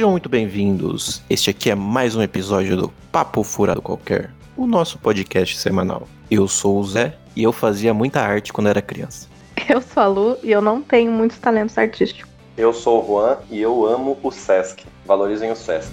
Sejam muito bem-vindos. Este aqui é mais um episódio do Papo Furado Qualquer, o nosso podcast semanal. Eu sou o Zé e eu fazia muita arte quando era criança. Eu sou a Lu e eu não tenho muitos talentos artísticos. Eu sou o Juan e eu amo o Sesc. Valorizem o Sesc.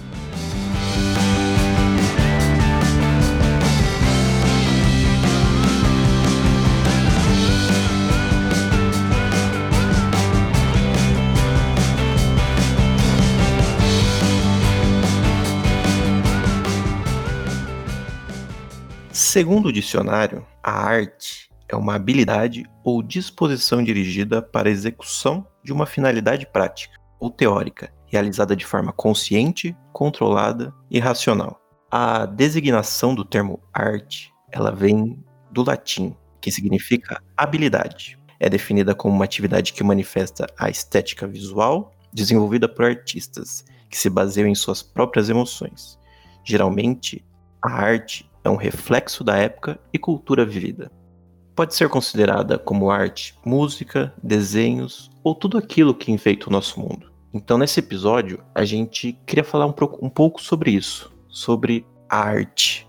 Segundo o dicionário, a arte é uma habilidade ou disposição dirigida para a execução de uma finalidade prática ou teórica, realizada de forma consciente, controlada e racional. A designação do termo arte, ela vem do latim, que significa habilidade. É definida como uma atividade que manifesta a estética visual desenvolvida por artistas, que se baseiam em suas próprias emoções. Geralmente, a arte é um reflexo da época e cultura vivida. Pode ser considerada como arte, música, desenhos ou tudo aquilo que enfeita o nosso mundo. Então, nesse episódio, a gente queria falar um, um pouco sobre isso, sobre a arte.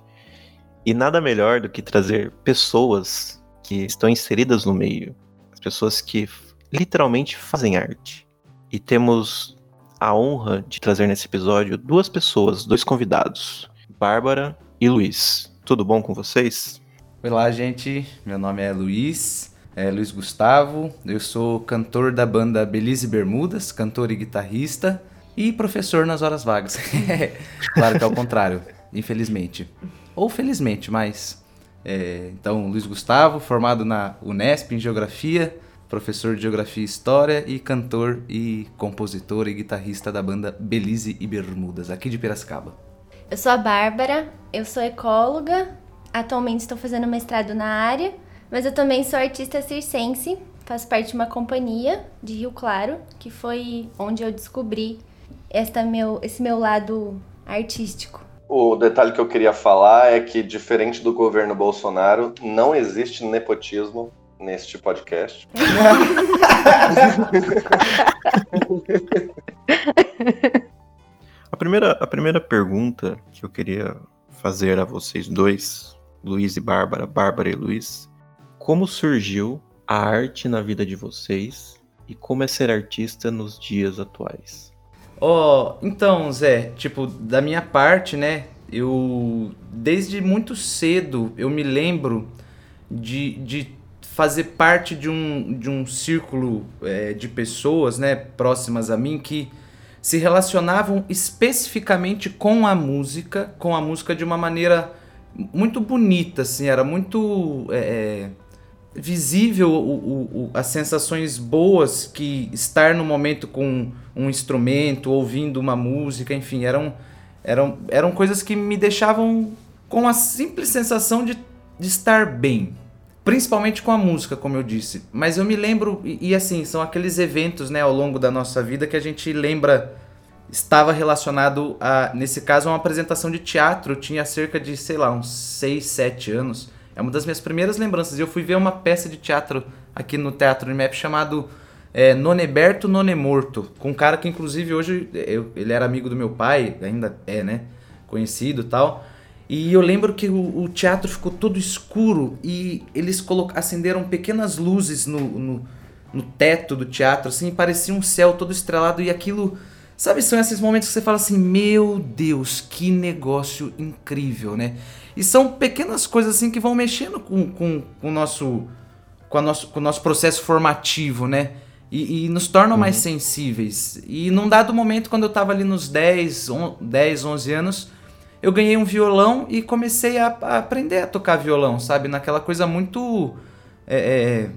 E nada melhor do que trazer pessoas que estão inseridas no meio, as pessoas que literalmente fazem arte. E temos a honra de trazer nesse episódio duas pessoas, dois convidados, Bárbara e Luiz. Tudo bom com vocês? Olá, gente. Meu nome é Luiz, é Luiz Gustavo. Eu sou cantor da banda Belize Bermudas, cantor e guitarrista e professor nas horas vagas. claro que é o contrário, infelizmente. Ou felizmente, mas. É, então, Luiz Gustavo, formado na Unesp em Geografia, professor de Geografia e História e cantor e compositor e guitarrista da banda Belize e Bermudas, aqui de Piracicaba. Eu sou a Bárbara, eu sou ecóloga, atualmente estou fazendo mestrado na área, mas eu também sou artista circense, faço parte de uma companhia de Rio Claro, que foi onde eu descobri esta meu, esse meu lado artístico. O detalhe que eu queria falar é que, diferente do governo Bolsonaro, não existe nepotismo neste podcast. Primeira, a primeira pergunta que eu queria fazer a vocês dois, Luiz e Bárbara, Bárbara e Luiz, como surgiu a arte na vida de vocês e como é ser artista nos dias atuais? Ó, oh, então, Zé, tipo, da minha parte, né, eu desde muito cedo eu me lembro de, de fazer parte de um, de um círculo é, de pessoas, né, próximas a mim que se relacionavam especificamente com a música, com a música de uma maneira muito bonita, assim, era muito é, é, visível o, o, o, as sensações boas que estar no momento com um instrumento, ouvindo uma música, enfim, eram, eram, eram coisas que me deixavam com a simples sensação de, de estar bem, principalmente com a música, como eu disse. Mas eu me lembro, e, e, assim, são aqueles eventos, né, ao longo da nossa vida que a gente lembra estava relacionado a, nesse caso, uma apresentação de teatro. Eu tinha cerca de, sei lá, uns 6, 7 anos. É uma das minhas primeiras lembranças. Eu fui ver uma peça de teatro aqui no Teatro Unimap chamado é, Noneberto Nonemorto, com um cara que inclusive hoje eu, ele era amigo do meu pai, ainda é, né, conhecido tal. E eu lembro que o, o teatro ficou todo escuro e eles acenderam pequenas luzes no, no, no, teto do teatro, assim, parecia um céu todo estrelado e aquilo. Sabe, são esses momentos que você fala assim: Meu Deus, que negócio incrível, né? E são pequenas coisas assim que vão mexendo com, com, com o nosso. Com, a nosso, com o nosso processo formativo, né? E, e nos tornam uhum. mais sensíveis. E num dado momento, quando eu tava ali nos 10, on, 10 11 anos, eu ganhei um violão e comecei a, a aprender a tocar violão, sabe? Naquela coisa muito. É, é,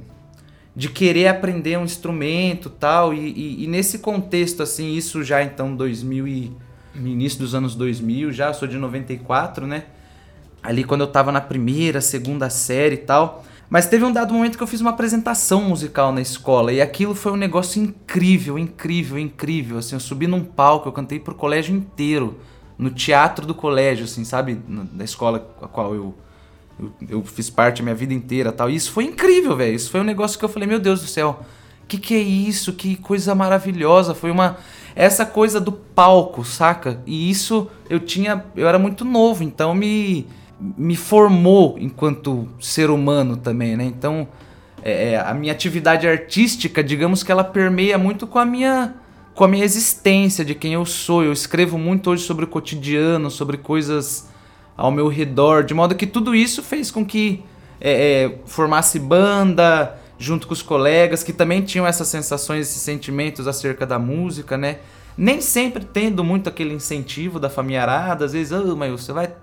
de querer aprender um instrumento tal. E, e, e, nesse contexto, assim, isso já então 2000 e. Início dos anos 2000, já sou de 94, né? Ali quando eu tava na primeira, segunda série e tal. Mas teve um dado momento que eu fiz uma apresentação musical na escola e aquilo foi um negócio incrível, incrível, incrível. Assim, eu subi num palco, eu cantei pro colégio inteiro no teatro do colégio, assim, sabe? Da escola a qual eu, eu, eu, fiz parte a minha vida inteira tal. E isso foi incrível, velho. Isso foi um negócio que eu falei, meu Deus do céu, que que é isso? Que coisa maravilhosa. Foi uma. essa coisa do palco, saca? E isso eu tinha, eu era muito novo, então me me formou enquanto ser humano também, né? Então é, a minha atividade artística, digamos que ela permeia muito com a minha com a minha existência, de quem eu sou. Eu escrevo muito hoje sobre o cotidiano, sobre coisas ao meu redor, de modo que tudo isso fez com que é, é, formasse banda junto com os colegas que também tinham essas sensações, esses sentimentos acerca da música, né? Nem sempre tendo muito aquele incentivo da família às vezes, oh, mas você vai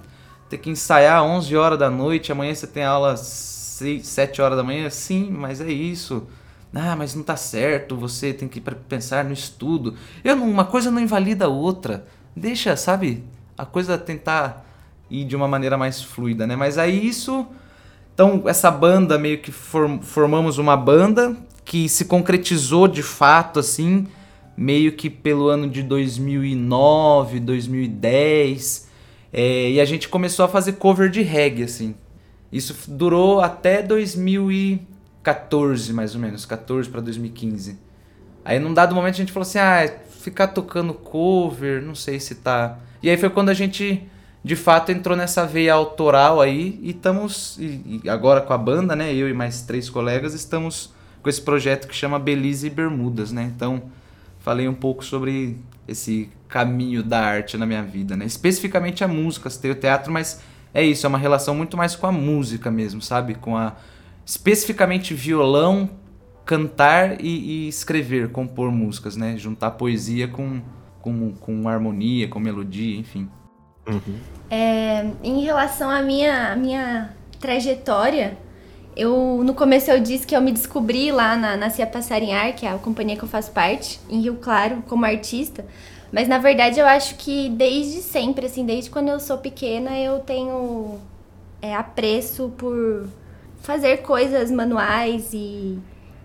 ter que ensaiar 11 horas da noite, amanhã você tem aula 6, 7 horas da manhã, sim, mas é isso. Ah, mas não tá certo, você tem que pensar no estudo. Eu não, uma coisa não invalida a outra. Deixa, sabe, a coisa tentar ir de uma maneira mais fluida, né? Mas aí isso. Então, essa banda meio que form, formamos uma banda que se concretizou de fato, assim, meio que pelo ano de 2009, 2010. É, e a gente começou a fazer cover de reggae, assim. Isso durou até 2014, mais ou menos, 14 para 2015. Aí num dado momento a gente falou assim: "Ah, ficar tocando cover, não sei se tá". E aí foi quando a gente de fato entrou nessa veia autoral aí e estamos e, e agora com a banda, né, eu e mais três colegas estamos com esse projeto que chama Belize e Bermudas, né? Então, falei um pouco sobre esse caminho da arte na minha vida, né? Especificamente a música, ter o teatro, mas é isso, é uma relação muito mais com a música mesmo, sabe? Com a especificamente violão, cantar e, e escrever, compor músicas, né? Juntar poesia com, com, com harmonia, com melodia, enfim. Uhum. É, em relação à minha, à minha trajetória, eu no começo eu disse que eu me descobri lá na, na Cia Passarinhar, que é a companhia que eu faço parte, em Rio Claro, como artista. Mas na verdade eu acho que desde sempre, assim, desde quando eu sou pequena, eu tenho é, apreço por fazer coisas manuais e,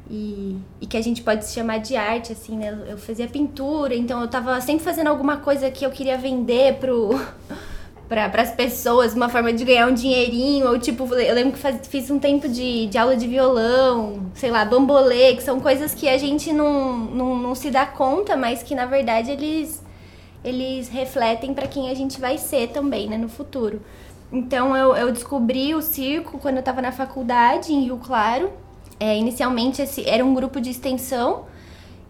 e, e, que a gente pode chamar de arte, assim, né? Eu fazia pintura, então eu tava sempre fazendo alguma coisa que eu queria vender pro. para as pessoas, uma forma de ganhar um dinheirinho, ou tipo, eu lembro que faz, fiz um tempo de, de aula de violão, sei lá, bambolê, que são coisas que a gente não, não, não se dá conta, mas que na verdade eles, eles refletem para quem a gente vai ser também, né, no futuro. Então eu, eu descobri o circo quando eu estava na faculdade, em Rio Claro. É, inicialmente esse era um grupo de extensão,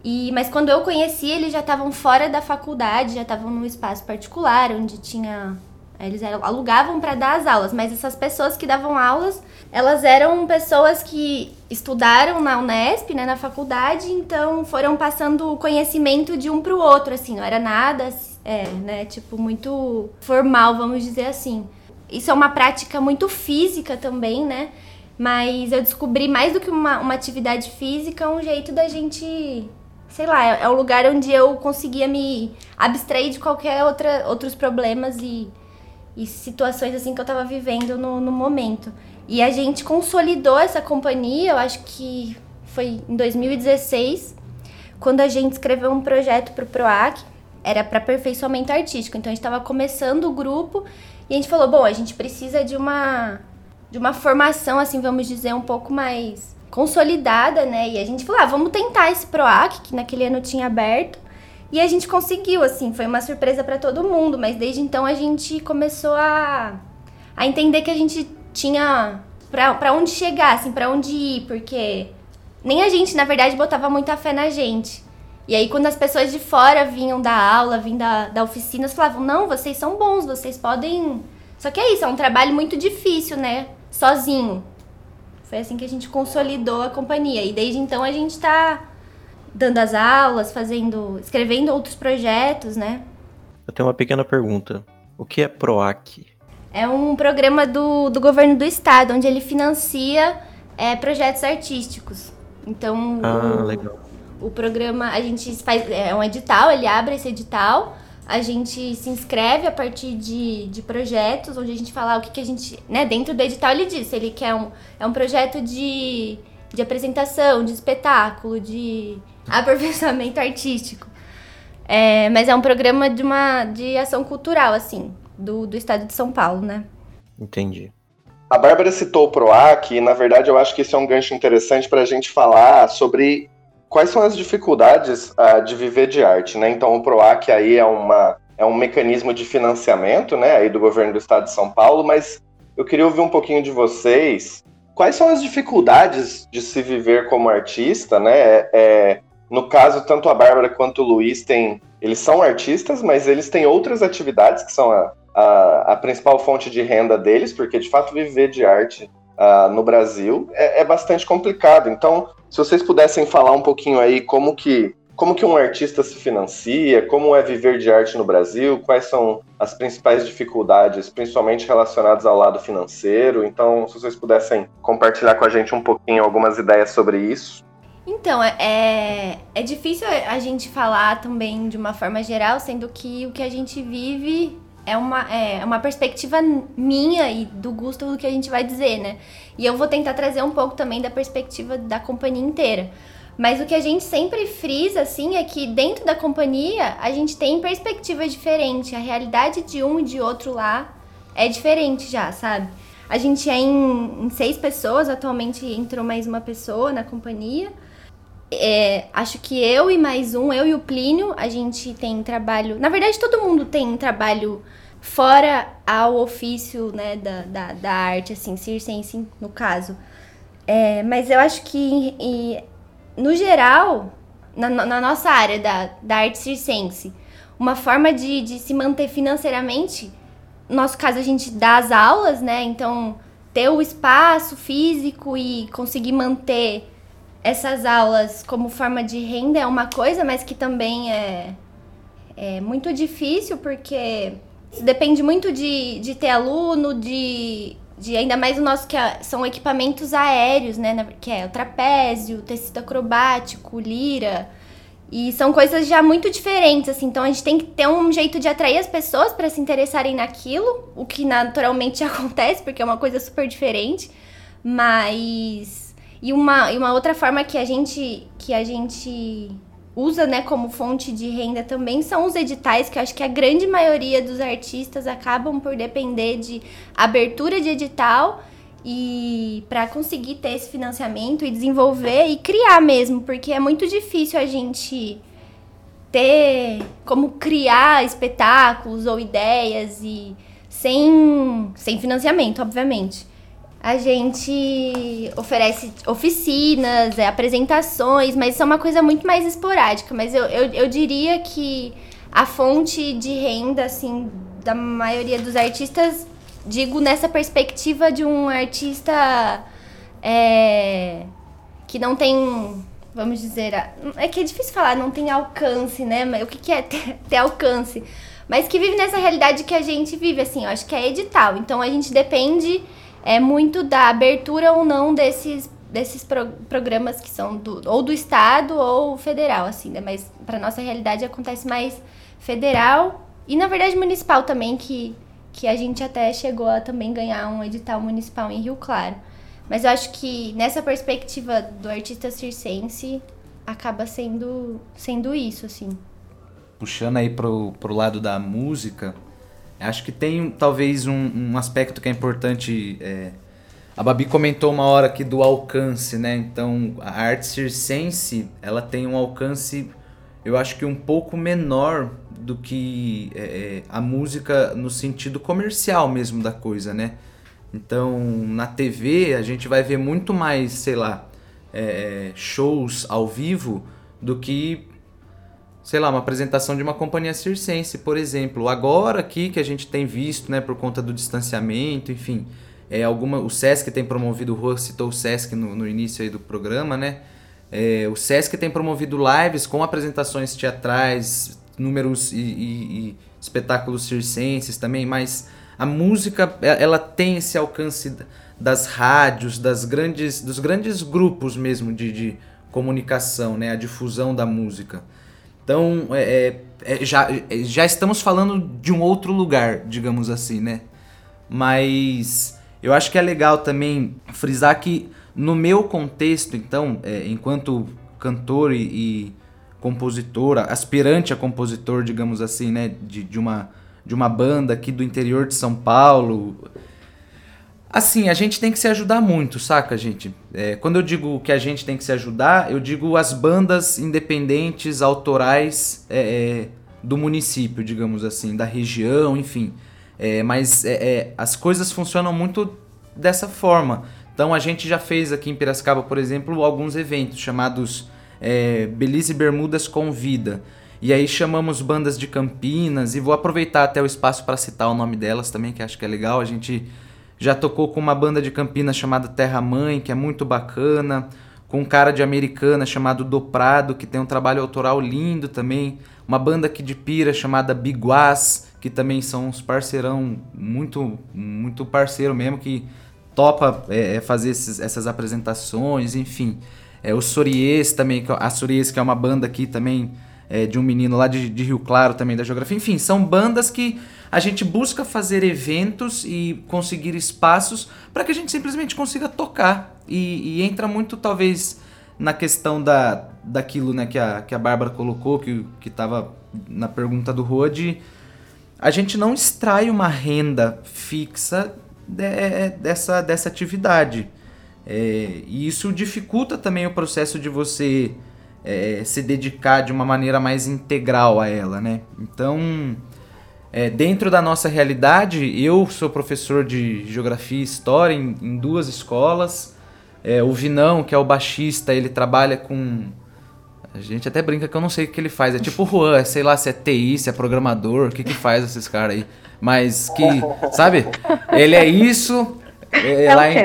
e, mas quando eu conheci, eles já estavam fora da faculdade, já estavam num espaço particular, onde tinha eles eram, alugavam para dar as aulas, mas essas pessoas que davam aulas, elas eram pessoas que estudaram na Unesp, né, na faculdade, então foram passando conhecimento de um para o outro, assim, não era nada, é, né, tipo muito formal, vamos dizer assim. Isso é uma prática muito física também, né? Mas eu descobri mais do que uma, uma atividade física, um jeito da gente sei lá, é, é o lugar onde eu conseguia me abstrair de qualquer outra outros problemas e e situações assim que eu tava vivendo no, no momento. E a gente consolidou essa companhia, eu acho que foi em 2016, quando a gente escreveu um projeto pro PROAC, era para aperfeiçoamento artístico. Então a gente estava começando o grupo e a gente falou, bom, a gente precisa de uma de uma formação assim, vamos dizer, um pouco mais consolidada, né? E a gente falou, ah, vamos tentar esse PROAC, que naquele ano tinha aberto. E a gente conseguiu, assim, foi uma surpresa para todo mundo, mas desde então a gente começou a, a entender que a gente tinha para onde chegar, assim, para onde ir, porque nem a gente, na verdade, botava muita fé na gente. E aí, quando as pessoas de fora vinham da aula, vinham da, da oficina, falavam: Não, vocês são bons, vocês podem. Só que é isso, é um trabalho muito difícil, né? Sozinho. Foi assim que a gente consolidou a companhia. E desde então a gente tá dando as aulas, fazendo, escrevendo outros projetos, né? Eu tenho uma pequena pergunta. O que é PROAC? É um programa do, do governo do estado, onde ele financia é, projetos artísticos. Então, ah, o, legal. O programa, a gente faz, é um edital, ele abre esse edital, a gente se inscreve a partir de, de projetos, onde a gente fala o que, que a gente, né, dentro do edital ele diz, ele quer um, é um projeto de, de apresentação, de espetáculo, de aperfeiçoamento artístico. É, mas é um programa de uma de ação cultural, assim, do, do estado de São Paulo, né? Entendi. A Bárbara citou o PROAC e, na verdade, eu acho que isso é um gancho interessante para a gente falar sobre quais são as dificuldades uh, de viver de arte, né? Então o PROAC aí é uma é um mecanismo de financiamento, né, aí do governo do estado de São Paulo, mas eu queria ouvir um pouquinho de vocês. Quais são as dificuldades de se viver como artista, né? É, é no caso, tanto a Bárbara quanto o Luiz têm, eles são artistas, mas eles têm outras atividades que são a, a, a principal fonte de renda deles, porque de fato viver de arte uh, no Brasil é, é bastante complicado. Então, se vocês pudessem falar um pouquinho aí como que como que um artista se financia, como é viver de arte no Brasil, quais são as principais dificuldades, principalmente relacionadas ao lado financeiro. Então, se vocês pudessem compartilhar com a gente um pouquinho algumas ideias sobre isso. Então, é, é, é difícil a gente falar também de uma forma geral, sendo que o que a gente vive é uma, é uma perspectiva minha e do gosto do que a gente vai dizer, né? E eu vou tentar trazer um pouco também da perspectiva da companhia inteira. Mas o que a gente sempre frisa, assim, é que dentro da companhia a gente tem perspectivas diferentes. A realidade de um e de outro lá é diferente já, sabe? A gente é em, em seis pessoas, atualmente entrou mais uma pessoa na companhia. É, acho que eu e mais um, eu e o Plínio, a gente tem trabalho. Na verdade, todo mundo tem trabalho fora ao ofício né, da, da, da arte, assim, circense no caso. É, mas eu acho que e, no geral, na, na, nossa área da, da arte circense, uma forma de, de se manter financeiramente, no nosso caso a gente dá as aulas, né? Então, ter o espaço físico e conseguir manter essas aulas como forma de renda é uma coisa, mas que também é, é muito difícil porque depende muito de, de ter aluno, de de ainda mais o nosso que são equipamentos aéreos, né, que é o trapézio, tecido acrobático, lira. E são coisas já muito diferentes, assim. Então a gente tem que ter um jeito de atrair as pessoas para se interessarem naquilo, o que naturalmente acontece, porque é uma coisa super diferente. Mas e uma, e uma outra forma que a gente que a gente usa, né, como fonte de renda também são os editais, que eu acho que a grande maioria dos artistas acabam por depender de abertura de edital e para conseguir ter esse financiamento e desenvolver e criar mesmo, porque é muito difícil a gente ter como criar espetáculos ou ideias e sem, sem financiamento, obviamente a gente oferece oficinas, é, apresentações, mas isso é uma coisa muito mais esporádica. Mas eu, eu, eu diria que a fonte de renda, assim, da maioria dos artistas, digo nessa perspectiva de um artista é, que não tem, vamos dizer, é que é difícil falar, não tem alcance, né? Mas o que, que é ter, ter alcance? Mas que vive nessa realidade que a gente vive, assim, eu acho que é edital. Então a gente depende é muito da abertura ou não desses, desses pro, programas que são do, ou do estado ou federal, assim, né? Mas para nossa realidade acontece mais federal e na verdade municipal também, que, que a gente até chegou a também ganhar um edital municipal em Rio Claro. Mas eu acho que nessa perspectiva do artista circense acaba sendo, sendo isso, assim. Puxando aí pro, pro lado da música, Acho que tem talvez um, um aspecto que é importante. É, a Babi comentou uma hora aqui do alcance, né? Então a arte circense ela tem um alcance, eu acho que um pouco menor do que é, é a música no sentido comercial mesmo da coisa, né? Então na TV a gente vai ver muito mais, sei lá, é, shows ao vivo do que sei lá, uma apresentação de uma companhia circense, por exemplo. Agora aqui que a gente tem visto, né, por conta do distanciamento, enfim, é alguma, o Sesc tem promovido, o Rua citou o Sesc no, no início aí do programa, né? É, o Sesc tem promovido lives com apresentações teatrais, números e, e, e espetáculos circenses também, mas a música é, ela tem esse alcance das rádios, das grandes, dos grandes grupos mesmo de, de comunicação, né? A difusão da música. Então, é, é, é, já, é, já estamos falando de um outro lugar, digamos assim, né? Mas eu acho que é legal também frisar que no meu contexto, então, é, enquanto cantor e, e compositor, aspirante a compositor, digamos assim, né, de, de, uma, de uma banda aqui do interior de São Paulo, Assim, a gente tem que se ajudar muito, saca, gente? É, quando eu digo que a gente tem que se ajudar, eu digo as bandas independentes, autorais é, é, do município, digamos assim, da região, enfim. É, mas é, é, as coisas funcionam muito dessa forma. Então a gente já fez aqui em Piracicaba, por exemplo, alguns eventos chamados Belize Bermudas Convida. E aí chamamos bandas de Campinas e vou aproveitar até o espaço para citar o nome delas também, que acho que é legal. A gente já tocou com uma banda de Campinas chamada Terra Mãe, que é muito bacana. Com um cara de Americana chamado Do Prado, que tem um trabalho autoral lindo também. Uma banda aqui de Pira chamada Biguás, que também são uns parceirão, muito, muito parceiro mesmo, que topa é, é fazer esses, essas apresentações, enfim. É, o Sories também, a Sories que é uma banda aqui também é, de um menino lá de, de Rio Claro também da geografia. Enfim, são bandas que a gente busca fazer eventos e conseguir espaços para que a gente simplesmente consiga tocar. E, e, entra muito, talvez, na questão da, daquilo né, que, a, que a Bárbara colocou, que estava na pergunta do Rod. A gente não extrai uma renda fixa de, dessa, dessa atividade. É, e isso dificulta também o processo de você é, se dedicar de uma maneira mais integral a ela, né? Então, é, dentro da nossa realidade, eu sou professor de Geografia e História em, em duas escolas. É, o Vinão, que é o baixista, ele trabalha com... A gente até brinca que eu não sei o que ele faz. É tipo o Juan, é, sei lá se é TI, se é programador, o que que faz esses caras aí. Mas que, sabe? Ele é isso... É, é lá em...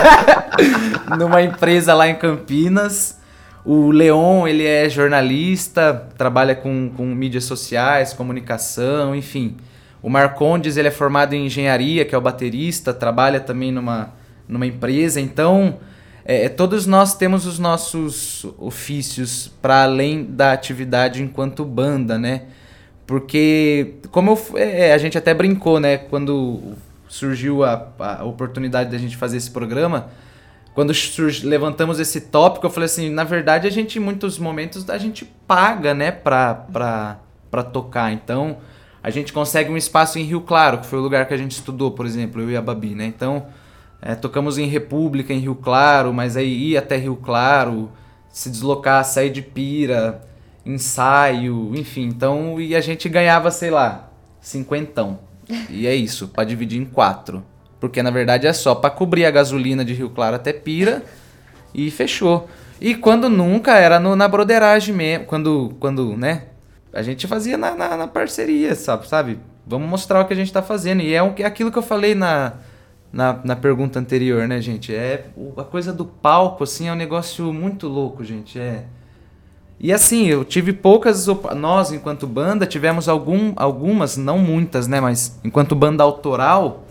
numa empresa lá em Campinas o Leon, ele é jornalista, trabalha com, com mídias sociais, comunicação, enfim. O Marcondes, ele é formado em engenharia, que é o baterista, trabalha também numa, numa empresa. Então, é, é todos nós temos os nossos ofícios para além da atividade enquanto banda, né? Porque, como eu, é, a gente até brincou, né? Quando surgiu a, a oportunidade da gente fazer esse programa, quando surge, levantamos esse tópico, eu falei assim, na verdade a gente, em muitos momentos, a gente paga, né, pra, pra, pra tocar. Então, a gente consegue um espaço em Rio Claro, que foi o lugar que a gente estudou, por exemplo, eu e a Babi, né? Então, é, tocamos em República, em Rio Claro, mas aí ir até Rio Claro, se deslocar, sair de pira, ensaio, enfim. Então, e a gente ganhava, sei lá, cinquentão. E é isso, para dividir em quatro. Porque na verdade é só para cobrir a gasolina de Rio Claro até Pira e fechou. E quando nunca era no, na broderagem mesmo, quando, quando, né? A gente fazia na, na, na, parceria, sabe, sabe? Vamos mostrar o que a gente tá fazendo. E é, um, é aquilo que eu falei na, na, na pergunta anterior, né, gente? É a coisa do palco, assim, é um negócio muito louco, gente. É. E assim, eu tive poucas. Nós, enquanto banda, tivemos algum, algumas, não muitas, né? Mas enquanto banda autoral,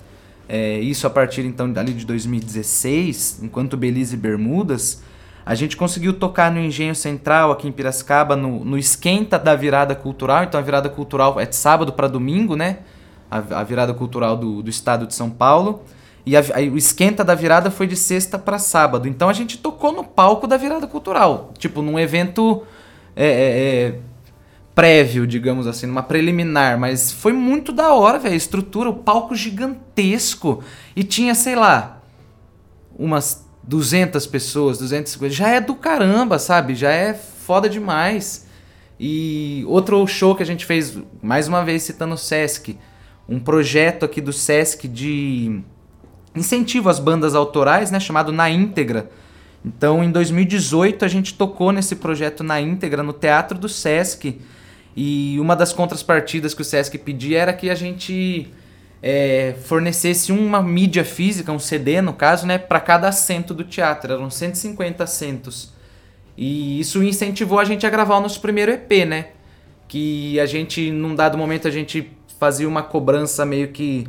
é, isso a partir então ali de 2016, enquanto Belize e Bermudas, a gente conseguiu tocar no Engenho Central aqui em Piracicaba, no, no esquenta da virada cultural. Então a virada cultural é de sábado para domingo, né? A, a, virada cultural do, do estado de São Paulo. E a, a, o esquenta da virada foi de sexta para sábado. Então a gente tocou no palco da virada cultural. Tipo, num evento é, é, é prévio, digamos assim, numa preliminar, mas foi muito da hora, velho. Estrutura, o palco gigantesco. E tinha, sei lá, umas 200 pessoas, 250. Já é do caramba, sabe? Já é foda demais. E outro show que a gente fez, mais uma vez citando o Sesc, um projeto aqui do Sesc de incentivo às bandas autorais, né, chamado Na Íntegra. Então, em 2018 a gente tocou nesse projeto Na Íntegra no Teatro do Sesc e uma das contrapartidas que o Sesc pedia era que a gente é, fornecesse uma mídia física, um CD no caso, né, para cada assento do teatro. Eram 150 assentos. E isso incentivou a gente a gravar o nosso primeiro EP, né? Que a gente, num dado momento, a gente fazia uma cobrança meio que.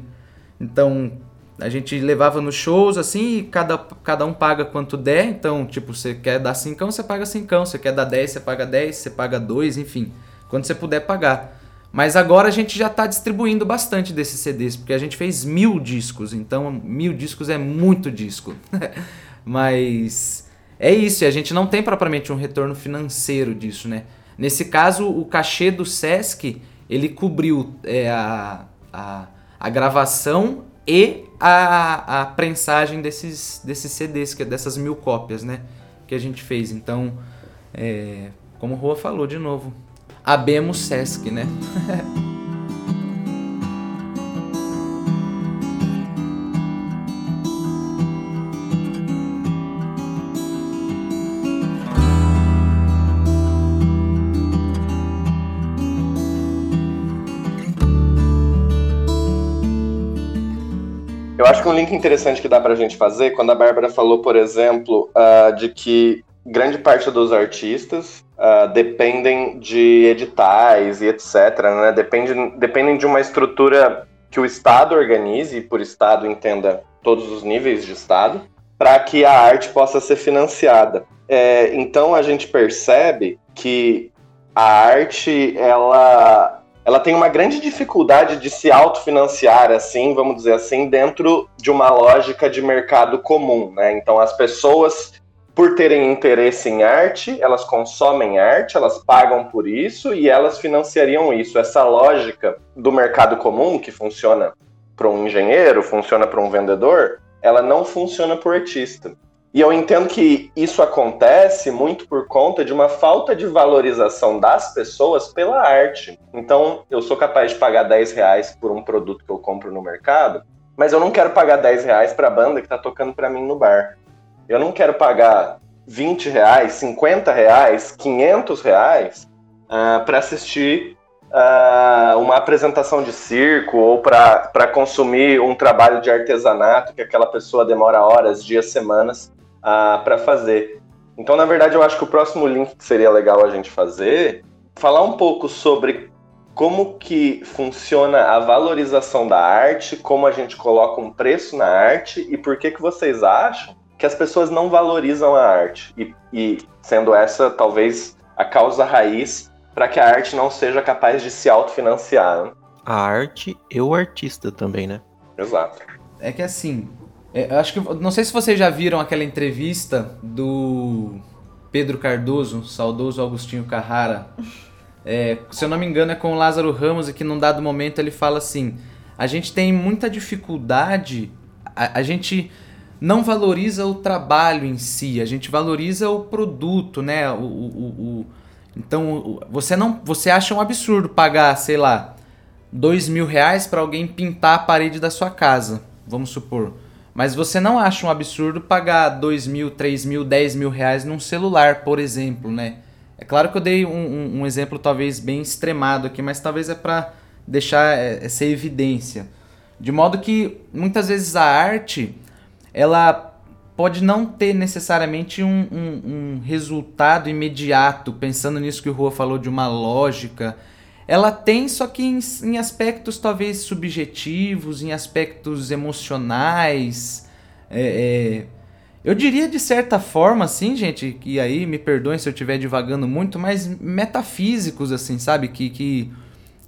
Então, a gente levava nos shows assim e cada, cada um paga quanto der. Então, tipo, você quer dar 5, você paga 5, você quer dar 10, você paga 10, você paga 2, enfim quando você puder pagar. Mas agora a gente já está distribuindo bastante desses CDs, porque a gente fez mil discos, então mil discos é muito disco. Mas é isso, e a gente não tem propriamente um retorno financeiro disso, né? Nesse caso, o cachê do Sesc, ele cobriu é, a, a, a gravação e a, a prensagem desses, desses CDs, é dessas mil cópias, né? Que a gente fez. Então, é, como o Rua falou de novo, abemos Sesc, né? Eu acho que um link interessante que dá pra gente fazer, quando a Bárbara falou, por exemplo, uh, de que grande parte dos artistas uh, dependem de editais e etc. Né? Depende, dependem de uma estrutura que o Estado organize, e por Estado entenda todos os níveis de Estado, para que a arte possa ser financiada. É, então a gente percebe que a arte ela ela tem uma grande dificuldade de se autofinanciar, assim, vamos dizer assim, dentro de uma lógica de mercado comum, né? Então as pessoas por terem interesse em arte, elas consomem arte, elas pagam por isso e elas financiariam isso. Essa lógica do mercado comum, que funciona para um engenheiro, funciona para um vendedor, ela não funciona para o artista. E eu entendo que isso acontece muito por conta de uma falta de valorização das pessoas pela arte. Então, eu sou capaz de pagar 10 reais por um produto que eu compro no mercado, mas eu não quero pagar 10 reais para a banda que está tocando para mim no bar. Eu não quero pagar 20 reais, 50 reais, 500 reais uh, ah, para assistir uh, uma apresentação de circo ou para consumir um trabalho de artesanato que aquela pessoa demora horas, dias, semanas uh, para fazer. Então, na verdade, eu acho que o próximo link que seria legal a gente fazer, falar um pouco sobre como que funciona a valorização da arte, como a gente coloca um preço na arte e por que que vocês acham que as pessoas não valorizam a arte. E, e sendo essa, talvez, a causa raiz para que a arte não seja capaz de se autofinanciar. Né? A arte e o artista também, né? Exato. É que assim, é, acho que. Não sei se vocês já viram aquela entrevista do Pedro Cardoso, saudoso Augustinho Carrara. É, se eu não me engano, é com o Lázaro Ramos, e que num dado momento ele fala assim: a gente tem muita dificuldade, a, a gente não valoriza o trabalho em si, a gente valoriza o produto, né? O, o, o, então você não, você acha um absurdo pagar, sei lá, dois mil reais para alguém pintar a parede da sua casa, vamos supor. Mas você não acha um absurdo pagar dois mil, três mil, dez mil reais num celular, por exemplo, né? É claro que eu dei um, um, um exemplo talvez bem extremado aqui, mas talvez é para deixar é, essa evidência. De modo que muitas vezes a arte ela pode não ter necessariamente um, um, um, resultado imediato, pensando nisso que o Rua falou de uma lógica. Ela tem, só que em, em aspectos talvez subjetivos, em aspectos emocionais. É, é, eu diria de certa forma, assim, gente, que aí me perdoem se eu estiver divagando muito, mas metafísicos, assim, sabe? Que, que,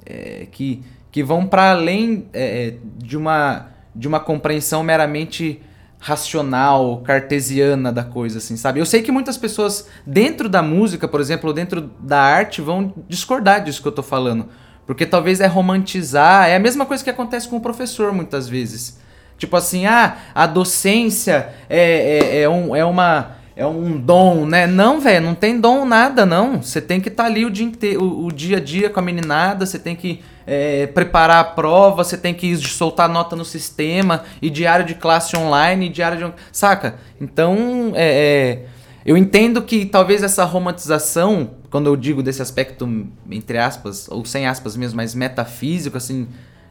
é, que, que vão para além é, de, uma, de uma compreensão meramente racional, cartesiana da coisa, assim, sabe? Eu sei que muitas pessoas dentro da música, por exemplo, ou dentro da arte, vão discordar disso que eu tô falando. Porque talvez é romantizar, é a mesma coisa que acontece com o professor muitas vezes. Tipo assim, ah, a docência é, é, é, um, é uma é um dom, né? Não, velho, não tem dom nada, não. Você tem que estar tá ali o dia, inteiro, o, o, dia a dia com a meninada, você tem que é, preparar a prova, você tem que soltar nota no sistema, e diário de classe online, e diário de. Saca? Então, é, é, eu entendo que talvez essa romantização, quando eu digo desse aspecto, entre aspas, ou sem aspas mesmo, mais metafísico, assim,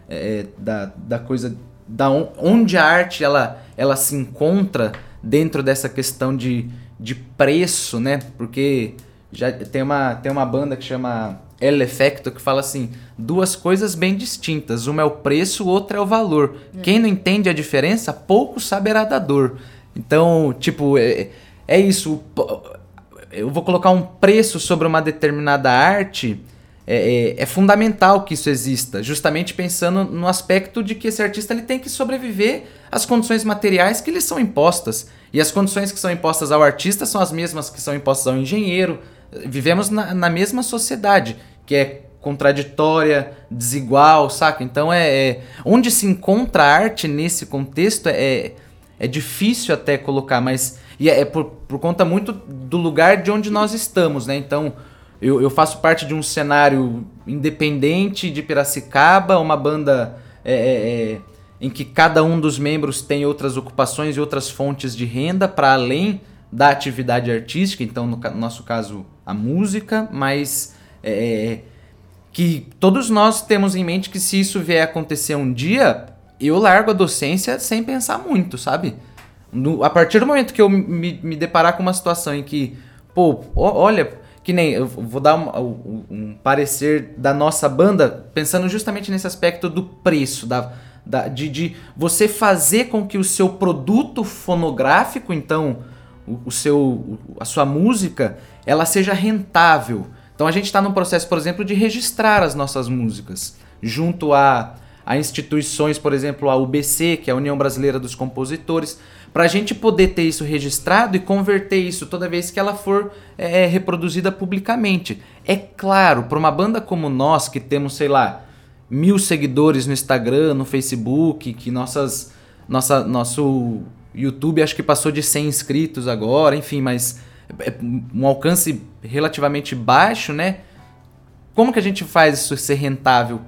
é, da, da coisa. Da onde a arte ela, ela se encontra dentro dessa questão de, de preço, né? Porque já tem uma, tem uma banda que chama El Effecto que fala assim: duas coisas bem distintas. Uma é o preço, outra é o valor. É. Quem não entende a diferença, pouco saberá da dor. Então, tipo, é, é isso. Eu vou colocar um preço sobre uma determinada arte é, é, é, fundamental que isso exista, justamente pensando no aspecto de que esse artista ele tem que sobreviver às condições materiais que lhe são impostas. E as condições que são impostas ao artista são as mesmas que são impostas ao engenheiro. Vivemos na, na mesma sociedade, que é contraditória, desigual, saca? Então é, é, onde se encontra a arte nesse contexto é é difícil até colocar, mas e é, é por, por conta muito do lugar de onde nós estamos, né? Então eu, eu faço parte de um cenário independente de Piracicaba, uma banda é, é, é em que cada um dos membros tem outras ocupações e outras fontes de renda para além da atividade artística, então no, no nosso caso a música, mas é, é, que todos nós temos em mente que se isso vier acontecer um dia, eu largo a docência sem pensar muito, sabe? No, a partir do momento que eu me, me deparar com uma situação em que, pô, olha, que nem eu vou dar um, um, um, parecer da nossa banda pensando justamente nesse aspecto do preço, da, da, de, de você fazer com que o seu produto fonográfico, então o, o seu, a sua música, ela seja rentável. Então a gente está num processo, por exemplo, de registrar as nossas músicas junto a a instituições, por exemplo, a UBC, que é a União Brasileira dos Compositores, para a gente poder ter isso registrado e converter isso toda vez que ela for é, reproduzida publicamente. É claro, para uma banda como nós, que temos, sei lá, mil seguidores no Instagram, no Facebook, que nossas, nossa, nosso YouTube acho que passou de 100 inscritos agora, enfim, mas é um alcance relativamente baixo, né? Como que a gente faz isso ser rentável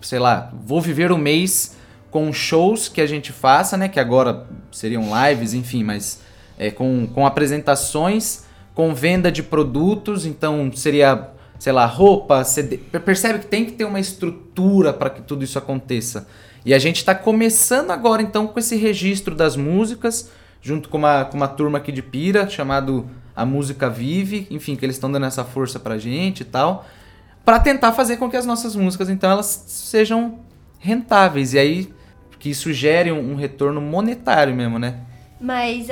sei lá, vou viver um mês com shows que a gente faça, né? Que agora seriam lives, enfim, mas é, com, com apresentações, com venda de produtos, então seria, sei lá, roupa, CD. Percebe que tem que ter uma estrutura para que tudo isso aconteça. E a gente está começando agora, então, com esse registro das músicas, junto com uma, com uma turma aqui de Pira, chamado A Música Vive, enfim, que eles estão dando essa força pra gente e tal para tentar fazer com que as nossas músicas então elas sejam rentáveis e aí que isso gere um, um retorno monetário mesmo, né? Mas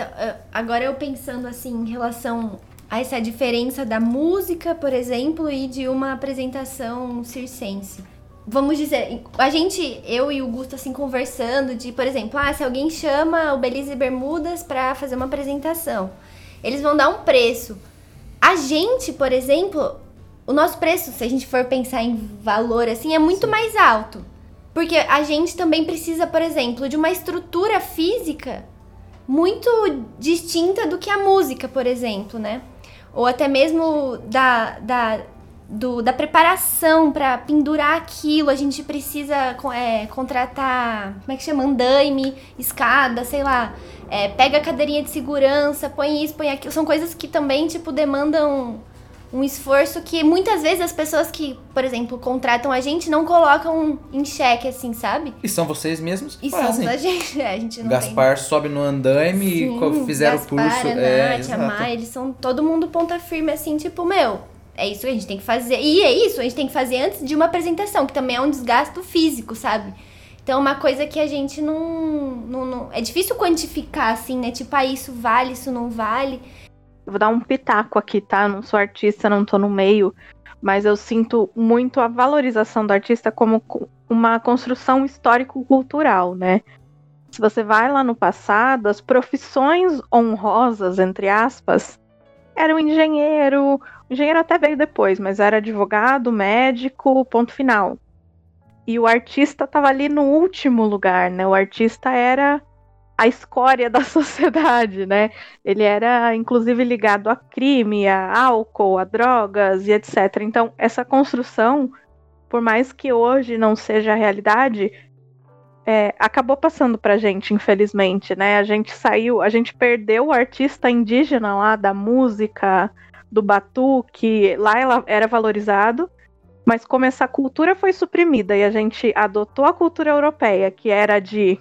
agora eu pensando assim em relação a essa diferença da música, por exemplo, e de uma apresentação circense. Vamos dizer, a gente, eu e o Gusto, assim, conversando de, por exemplo, ah, se alguém chama o Belize Bermudas para fazer uma apresentação, eles vão dar um preço. A gente, por exemplo, o nosso preço, se a gente for pensar em valor assim, é muito Sim. mais alto. Porque a gente também precisa, por exemplo, de uma estrutura física muito distinta do que a música, por exemplo, né? Ou até mesmo da, da, do, da preparação para pendurar aquilo. A gente precisa é, contratar, como é que chama? Andaime, escada, sei lá. É, pega a cadeirinha de segurança, põe isso, põe aquilo. São coisas que também, tipo, demandam um esforço que muitas vezes as pessoas que, por exemplo, contratam a gente não colocam em xeque, assim, sabe? E são vocês mesmos que e fazem. São a gente, é, a gente não Gaspar tem... sobe no andaime Sim, e fizeram Gaspar, o curso. Nath, é, exato. a Mai, eles são todo mundo ponta firme, assim, tipo, meu, é isso que a gente tem que fazer. E é isso, a gente tem que fazer antes de uma apresentação, que também é um desgasto físico, sabe? Então, uma coisa que a gente não, não, não... É difícil quantificar, assim, né? Tipo, ah, isso vale, isso não vale. Vou dar um pitaco aqui, tá? Não sou artista, não tô no meio, mas eu sinto muito a valorização do artista como uma construção histórico-cultural, né? Se você vai lá no passado, as profissões honrosas, entre aspas, eram engenheiro, engenheiro até veio depois, mas era advogado, médico, ponto final. E o artista estava ali no último lugar, né? O artista era a escória da sociedade, né? Ele era inclusive ligado a crime, a álcool, a drogas e etc. Então, essa construção, por mais que hoje não seja a realidade, é, acabou passando pra gente, infelizmente, né? A gente saiu, a gente perdeu o artista indígena lá da música, do batuque, lá ela era valorizado, mas como essa cultura foi suprimida e a gente adotou a cultura europeia, que era de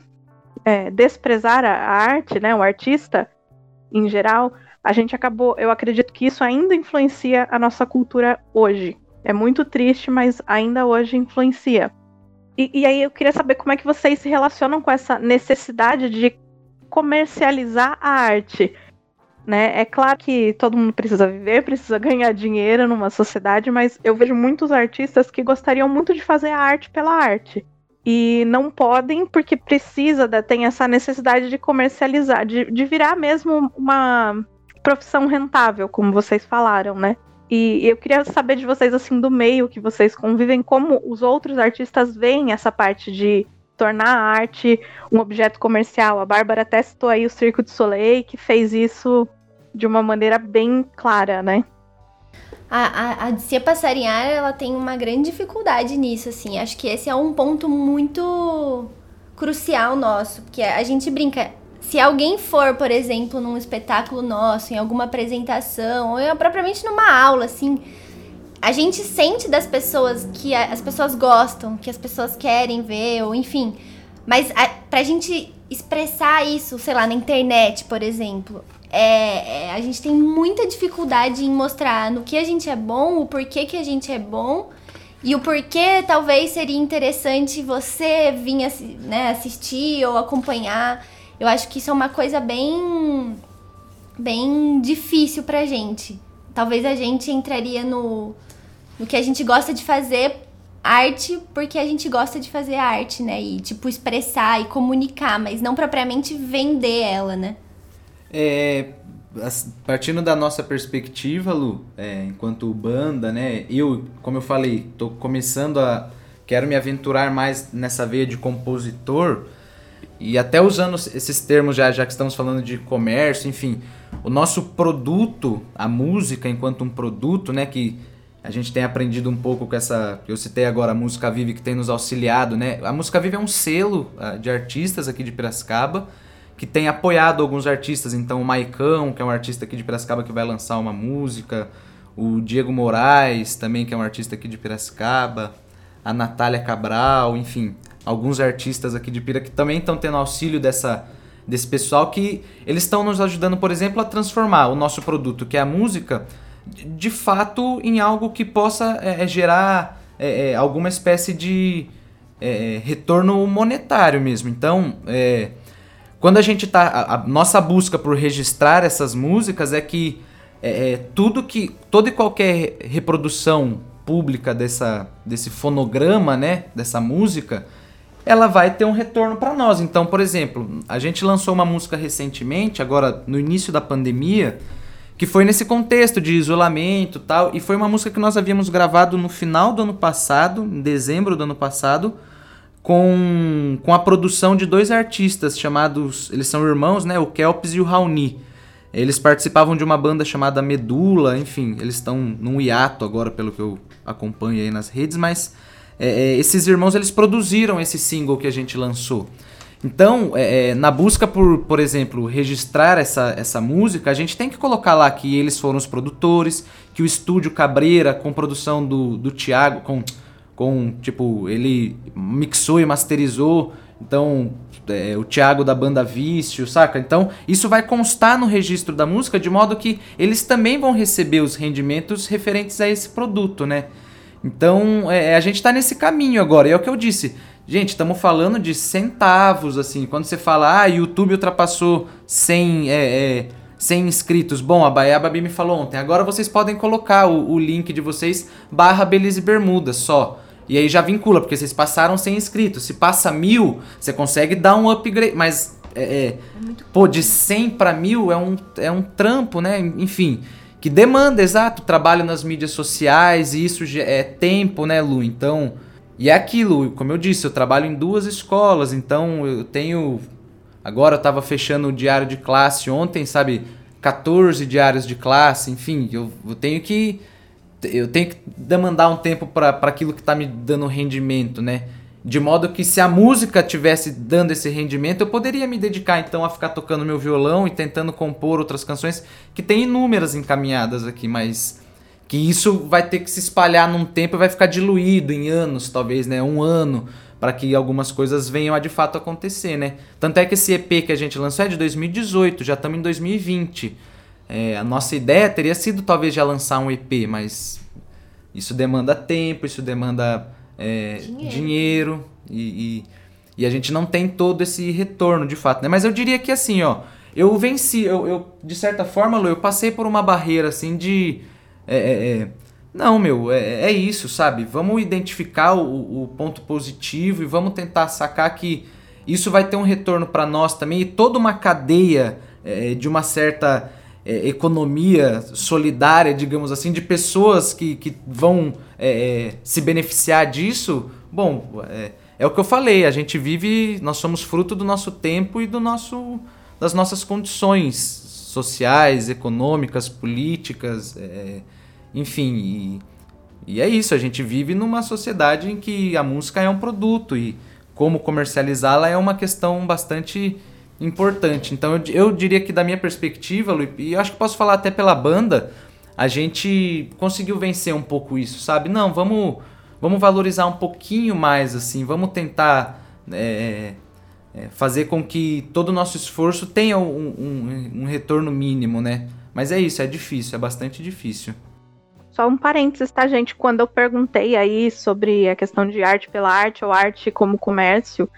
é, desprezar a, arte, né, o artista em geral, a gente acabou, eu acredito que isso ainda influencia a nossa cultura hoje. É muito triste, mas ainda hoje influencia. E, e, aí eu queria saber como é que vocês se relacionam com essa necessidade de comercializar a arte. Né? É claro que todo mundo precisa viver, precisa ganhar dinheiro numa sociedade, mas eu vejo muitos artistas que gostariam muito de fazer a arte pela arte e não podem porque precisa, tem essa necessidade de comercializar, de, de virar mesmo uma profissão rentável, como vocês falaram, né? E eu queria saber de vocês, assim, do meio que vocês convivem, como os outros artistas veem essa parte de tornar a arte um objeto comercial. A Bárbara até citou aí o Circo de Soleil, que fez isso de uma maneira bem clara, né? A, a, a Cia Passarinhar, ela tem uma grande dificuldade nisso, assim. Acho que esse é um ponto muito crucial nosso, porque a gente brinca. Se alguém for, por exemplo, num espetáculo nosso, em alguma apresentação, ou propriamente numa aula, assim, a gente sente das pessoas que as pessoas gostam, que as pessoas querem ver, ou enfim. Mas a, pra gente expressar isso, sei lá, na internet, por exemplo, é, é, a gente tem muita dificuldade em mostrar no que a gente é bom, o porquê que a gente é bom e o porquê talvez seria interessante você vir né, assistir ou acompanhar. Eu acho que isso é uma coisa bem, bem difícil pra gente. Talvez a gente entraria no, no que a gente gosta de fazer arte porque a gente gosta de fazer arte, né? E, tipo, expressar e comunicar, mas não propriamente vender ela, né? É, partindo da nossa perspectiva, Lu, é, enquanto banda, né? Eu, como eu falei, tô começando a... Quero me aventurar mais nessa veia de compositor e até usando esses termos já, já que estamos falando de comércio, enfim, o nosso produto, a música enquanto um produto, né, que a gente tem aprendido um pouco com essa. Eu citei agora a Música Vive que tem nos auxiliado, né? A Música Vive é um selo uh, de artistas aqui de Piracicaba que tem apoiado alguns artistas. Então, o Maicão, que é um artista aqui de Piracicaba que vai lançar uma música. O Diego Moraes, também, que é um artista aqui de Piracicaba. A Natália Cabral, enfim. Alguns artistas aqui de Pira que também estão tendo auxílio dessa, desse pessoal que eles estão nos ajudando, por exemplo, a transformar o nosso produto, que é a música, de fato em algo que possa é, é, gerar é, é, alguma espécie de é, retorno monetário mesmo. Então, é, quando a gente tá. A, a, nossa busca por registrar essas músicas é que tudo que. toda e qualquer reprodução pública dessa, desse fonograma, né? Dessa música, ela vai ter um retorno para nós. Então, por exemplo, a gente lançou uma música recentemente, agora no início da pandemia que foi nesse contexto de isolamento tal, e foi uma música que nós havíamos gravado no final do ano passado, em dezembro do ano passado, com, com a produção de dois artistas chamados, eles são irmãos, né, o Kelps e o Raoni. Eles participavam de uma banda chamada Medula, enfim, eles estão num hiato agora, pelo que eu acompanho aí nas redes, mas é, é esses irmãos eles produziram esse single que a gente lançou. Então, é, é, na busca por, por exemplo, registrar essa, essa música, a gente tem que colocar lá que eles foram os produtores, que o estúdio Cabreira, com produção do, do Thiago, com, com, tipo, ele mixou e masterizou, então, é, o Thiago da banda Vício, saca? Então, isso vai constar no registro da música, de modo que eles também vão receber os rendimentos referentes a esse produto, né? Então, é, a gente tá nesse caminho agora, e é o que eu disse Gente, estamos falando de centavos, assim. Quando você fala, ah, YouTube ultrapassou 100, é, é, 100 inscritos. Bom, a Bahia Babi me falou ontem. Agora vocês podem colocar o, o link de vocês barra Belize Bermuda só. E aí já vincula, porque vocês passaram 100 inscritos. Se passa mil, você consegue dar um upgrade. Mas, é, é, é pô, de 100 para mil é um, é um trampo, né? Enfim, que demanda, exato, trabalho nas mídias sociais. E isso é tempo, né, Lu? Então e é aquilo, como eu disse, eu trabalho em duas escolas, então eu tenho. Agora eu estava fechando o diário de classe ontem, sabe? 14 diários de classe, enfim, eu, eu tenho que. Eu tenho que demandar um tempo para aquilo que está me dando rendimento, né? De modo que se a música tivesse dando esse rendimento, eu poderia me dedicar então a ficar tocando meu violão e tentando compor outras canções que tem inúmeras encaminhadas aqui, mas que isso vai ter que se espalhar num tempo e vai ficar diluído em anos, talvez, né? Um ano, para que algumas coisas venham a de fato acontecer, né? Tanto é que esse EP que a gente lançou é de 2018, já estamos em 2020. É, a nossa ideia teria sido talvez já lançar um EP, mas isso demanda tempo, isso demanda é, dinheiro, dinheiro e, e, e, a gente não tem todo esse retorno de fato, né? Mas eu diria que assim, ó, eu venci, eu, eu de certa forma, Lu, eu passei por uma barreira assim de é, é, é, não, meu, é, é, isso, sabe? Vamos identificar o, o, ponto positivo e vamos tentar sacar que isso vai ter um retorno para nós também e toda uma cadeia é, de uma certa é, economia solidária, digamos assim, de pessoas que, que vão é, é, se beneficiar disso, bom, é, é, o que eu falei, a gente vive, nós somos fruto do nosso tempo e do nosso, das nossas condições sociais, econômicas, políticas, é, enfim, e, e é isso, a gente vive numa sociedade em que a música é um produto e como comercializá-la é uma questão bastante importante. Então eu, eu diria que da minha perspectiva, e acho que posso falar até pela banda, a gente conseguiu vencer um pouco isso, sabe? Não, vamos, vamos valorizar um pouquinho mais, assim, vamos tentar é, é, fazer com que todo o nosso esforço tenha um, um, um retorno mínimo, né? Mas é isso, é difícil, é bastante difícil. Só um parênteses, tá, gente? Quando eu perguntei aí sobre a questão de arte pela arte ou arte como comércio,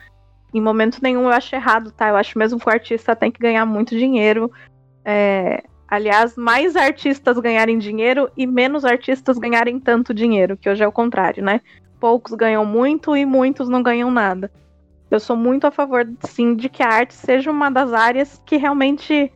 em momento nenhum eu acho errado, tá? Eu acho mesmo que o artista tem que ganhar muito dinheiro. É, aliás, mais artistas ganharem dinheiro e menos artistas ganharem tanto dinheiro, que hoje é o contrário, né? Poucos ganham muito e muitos não ganham nada. Eu sou muito a favor, sim, de que a arte seja uma das áreas que realmente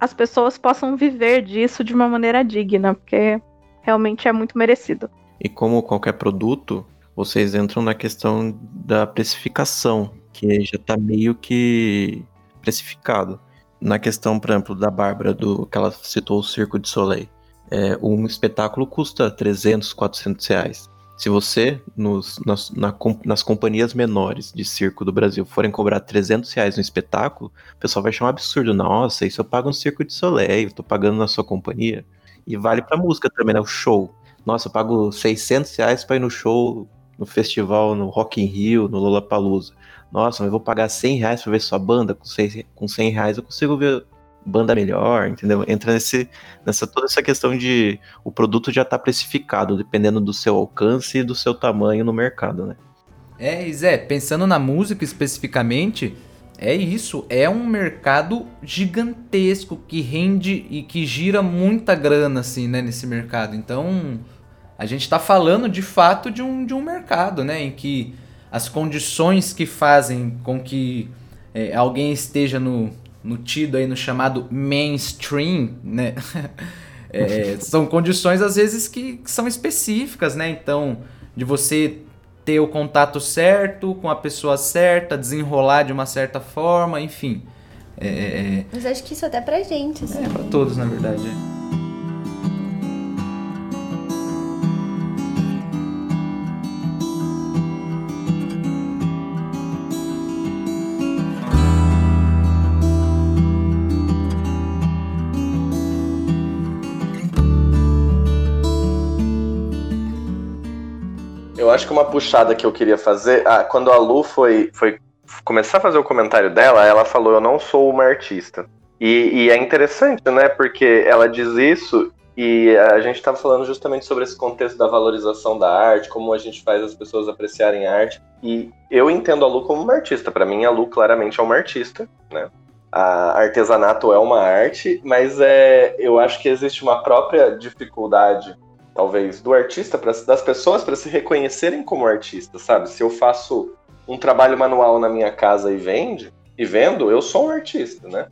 as pessoas possam viver disso de uma maneira digna, porque realmente é muito merecido. E como qualquer produto, vocês entram na questão da precificação que já está meio que precificado. Na questão, por exemplo, da Bárbara, do, que ela citou o Circo de Soleil. É, um espetáculo custa 300, 400 reais. Se você, nos, nas, na, nas companhias menores de circo do Brasil, forem cobrar 300 reais no espetáculo, o pessoal vai achar um absurdo. Nossa, isso eu pago no Circo de Soleil, eu tô pagando na sua companhia. E vale pra música também, né? O show. Nossa, eu pago 600 reais pra ir no show, no festival, no Rock in Rio, no Lollapalooza nossa, mas eu vou pagar 100 reais pra ver sua banda, com 100, com 100 reais eu consigo ver banda melhor, entendeu? Entra nesse, nessa toda essa questão de o produto já tá precificado, dependendo do seu alcance e do seu tamanho no mercado, né? É, Zé, pensando na música especificamente, é isso, é um mercado gigantesco que rende e que gira muita grana, assim, né, nesse mercado. Então, a gente tá falando de fato de um, de um mercado, né, em que as condições que fazem com que é, alguém esteja no, no tido aí no chamado mainstream, né? é, são condições às vezes que, que, são específicas, né? Então, de você ter o contato certo com a pessoa certa, desenrolar de uma certa forma, enfim. É, é, é. Mas acho que isso até pra gente, assim. É, pra todos, na verdade. Acho que uma puxada que eu queria fazer. Ah, quando a Lu foi, foi começar a fazer o comentário dela, ela falou: Eu não sou uma artista. E, e é interessante, né? Porque ela diz isso e a gente estava falando justamente sobre esse contexto da valorização da arte, como a gente faz as pessoas apreciarem a arte. E eu entendo a Lu como uma artista. Para mim, a Lu claramente é uma artista, né? A artesanato é uma arte, mas é, eu acho que existe uma própria dificuldade talvez, do artista, pra, das pessoas para se reconhecerem como artista, sabe? Se eu faço um trabalho manual na minha casa e vende, e vendo, eu sou um artista, né?